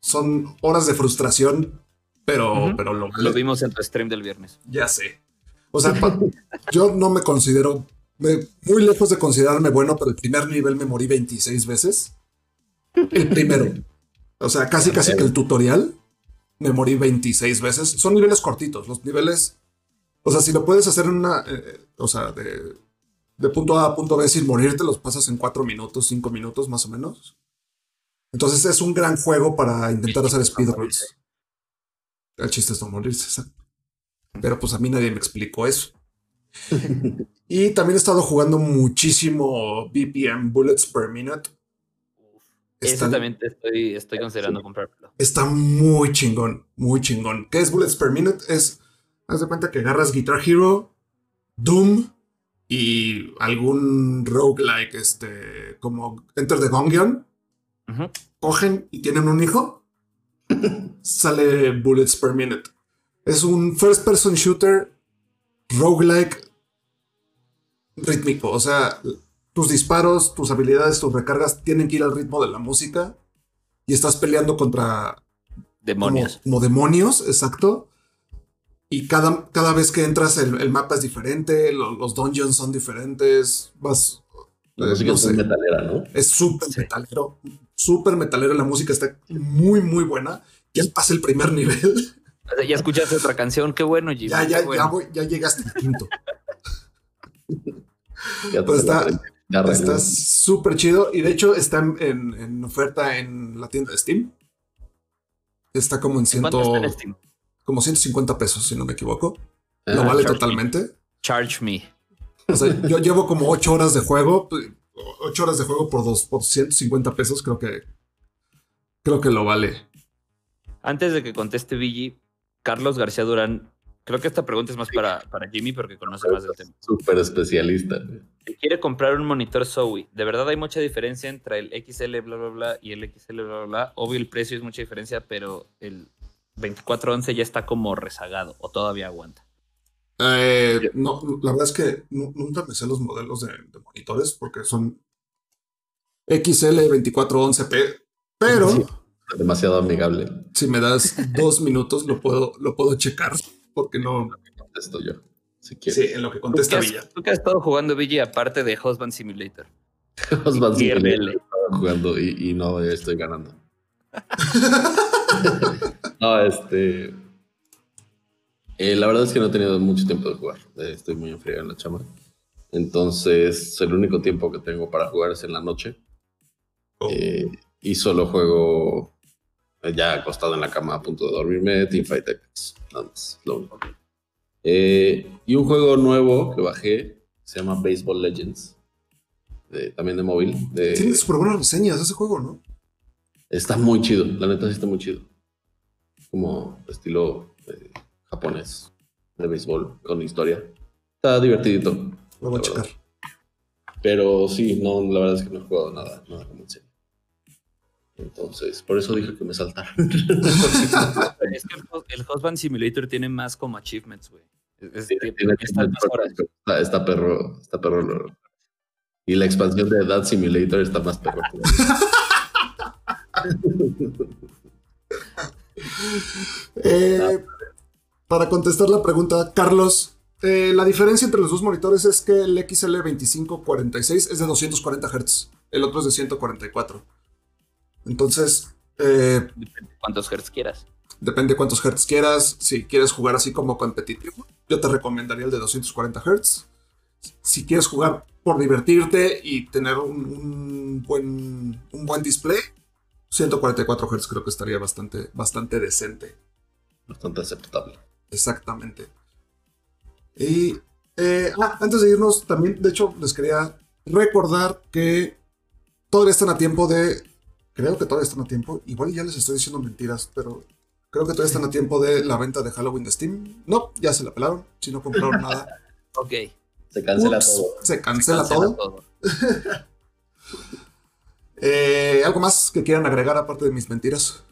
Speaker 1: Son horas de frustración, pero, pero lo,
Speaker 3: lo vimos en tu stream del viernes.
Speaker 1: Ya sé. O sea, *laughs* yo no me considero muy lejos de considerarme bueno, pero el primer nivel me morí 26 veces. El primero. O sea, casi casi que el tutorial me morí 26 veces. Son niveles cortitos. Los niveles. O sea, si lo puedes hacer en una. Eh, o sea, de, de, punto A a punto B sin morirte, los pasas en 4 minutos, 5 minutos más o menos. Entonces es un gran juego para intentar hacer speedruns. El chiste es no morirse, exacto. Pero pues a mí nadie me explicó eso. Y también he estado jugando muchísimo BPM Bullets per Minute
Speaker 3: Está, también estoy, estoy considerando comprarlo.
Speaker 1: Está muy chingón, muy chingón. ¿Qué es Bullets per Minute? Es, haz de cuenta que agarras Guitar Hero, Doom y algún roguelike, este, como Enter the Gungeon. Cogen y tienen un hijo. *laughs* sale Bullets per Minute. Es un first person shooter roguelike rítmico. O sea, tus disparos, tus habilidades, tus recargas tienen que ir al ritmo de la música y estás peleando contra
Speaker 3: demonios.
Speaker 1: Como, demonios, exacto. Y cada, cada vez que entras el, mapa es diferente, los dungeons son diferentes, vas...
Speaker 2: La música es metalera, ¿no?
Speaker 1: Es súper metalero, súper metalero, la música está muy, muy buena. Ya pasa el primer nivel. *laughs*
Speaker 3: Ya escuchaste otra canción, qué bueno, Jimmy.
Speaker 1: Ya, ya, ya, voy, ya llegaste al quinto. pues está, Está súper chido y de hecho está en, oferta en la tienda de Steam. Está como en, ciento, como 150 pesos, si no me equivoco. Ah, Lo vale totalmente.
Speaker 3: Charge me.
Speaker 1: O sea, yo llevo como 8 horas de juego. 8 horas de juego por, dos, por 150 pesos. Creo que creo que lo vale.
Speaker 3: Antes de que conteste Vigi, Carlos García Durán Creo que esta pregunta es más para, para Jimmy porque conoce más del tema.
Speaker 2: Súper especialista.
Speaker 3: Si quiere comprar un monitor Zoe, ¿de verdad hay mucha diferencia entre el XL bla bla bla y el XL bla bla bla? Obvio el precio es mucha diferencia, pero el 2411 ya está como rezagado o todavía aguanta.
Speaker 1: Eh, no, la verdad es que nunca me sé los modelos de, monitores porque son XL 2411P, pero...
Speaker 2: demasiado amigable.
Speaker 1: Si me das dos minutos lo puedo, lo puedo checar porque no.
Speaker 2: Contesto yo.
Speaker 1: Si Sí, en lo que contesta Villa.
Speaker 3: ¿Tú qué has estado jugando, Villa, aparte de Husband Simulator? *laughs*
Speaker 2: Husband Simulator. jugando y, no estoy ganando. *laughs* no, este. Eh, la verdad es que no he tenido mucho tiempo de jugar. Eh, estoy muy enfriado en la chama. Entonces, el único tiempo que tengo para jugar es en la noche. Oh. Eh, y solo juego ya acostado en la cama a punto de dormirme, Teamfight Tactics. Nada más, eh, y un juego nuevo que bajé se llama Baseball Legends. también de móvil. De,
Speaker 1: Tiene súper buenas reseñas ese juego, ¿no?
Speaker 2: Está muy chido, la neta sí está muy chido. Como estilo eh, japonés de béisbol con historia. Está divertidito.
Speaker 1: Lo voy a checar.
Speaker 2: Pero sí, no, la verdad es que no he jugado nada, nada como en entonces, por eso dije que me saltara. *laughs*
Speaker 3: es que el, Husband Simulator tiene más como achievements, güey.
Speaker 2: está, perro, está perro. Y la expansión de Dad Simulator está más perro. *laughs*
Speaker 1: Eh, para contestar la pregunta, Carlos, eh, la diferencia entre los dos monitores es que el XL2546 es de 240 Hz, el otro es de 144. Entonces. Eh,
Speaker 3: depende cuántos hertz quieras.
Speaker 1: Depende cuántos hertz quieras. Si quieres jugar así como competitivo, yo te recomendaría el de 240 hertz. Si quieres jugar por divertirte y tener un, buen, un buen display, 144 Hz creo que estaría bastante, bastante decente.
Speaker 2: Bastante aceptable.
Speaker 1: Exactamente. Y eh, ah, antes de irnos, también, de hecho, les quería recordar que todavía están a tiempo de. Creo que todavía están a tiempo. Igual ya les estoy diciendo mentiras, pero creo que todavía están a tiempo de la venta de Halloween de Steam. No, ya se la pelaron. Si no compraron *laughs* nada.
Speaker 3: ok.
Speaker 2: Se cancela todo.
Speaker 1: Se cancela, todo. *laughs* Eh, ¿Algo más que quieran agregar aparte de mis mentiras?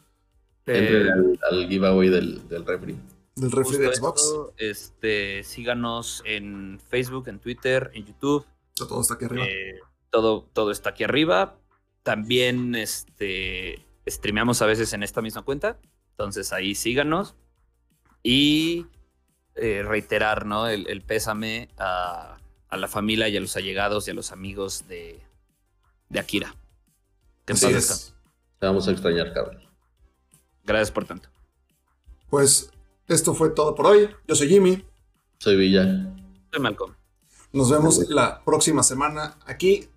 Speaker 2: Eh, al, giveaway del, del refri.
Speaker 1: Del refri de Xbox.
Speaker 3: este, síganos en Facebook, en Twitter, en YouTube.
Speaker 1: Todo está aquí arriba.
Speaker 3: Eh, todo, todo está aquí arriba. También este, streameamos a veces en esta misma cuenta. Entonces ahí síganos. Y eh, reiterar ¿no? el, pésame a, la familia y a los allegados y a los amigos de, de Akira.
Speaker 2: Que Te vamos a extrañar, Carlos.
Speaker 3: Gracias por tanto.
Speaker 1: Pues esto fue todo por hoy. Yo soy Jimmy.
Speaker 2: Soy Villa.
Speaker 3: Soy Malcolm.
Speaker 1: Nos vemos la próxima semana aquí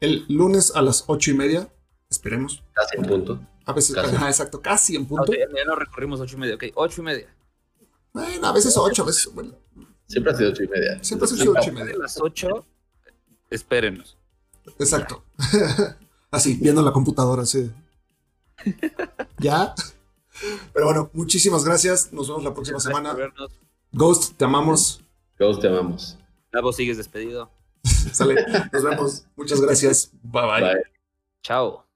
Speaker 1: el lunes a las ocho y media. Esperemos.
Speaker 2: Casi en punto.
Speaker 1: A veces, exacto, casi en punto.
Speaker 3: ya no recorrimos ocho y media, ok, ocho y media.
Speaker 1: Bueno, a veces ocho, a veces. Bueno.
Speaker 2: Siempre ha sido ocho y media.
Speaker 1: Siempre ha sido ocho y media.
Speaker 3: A las ocho, espérenos.
Speaker 1: Exacto. *laughs* Así, viendo la computadora, sí. *laughs* ¿Ya? Pero bueno, muchísimas gracias. Nos vemos la próxima semana. Ghost, te amamos.
Speaker 2: Ghost, te amamos.
Speaker 3: Nabo, sigues despedido.
Speaker 1: Sale, nos vemos. Muchas gracias. bye. bye.
Speaker 3: Chao.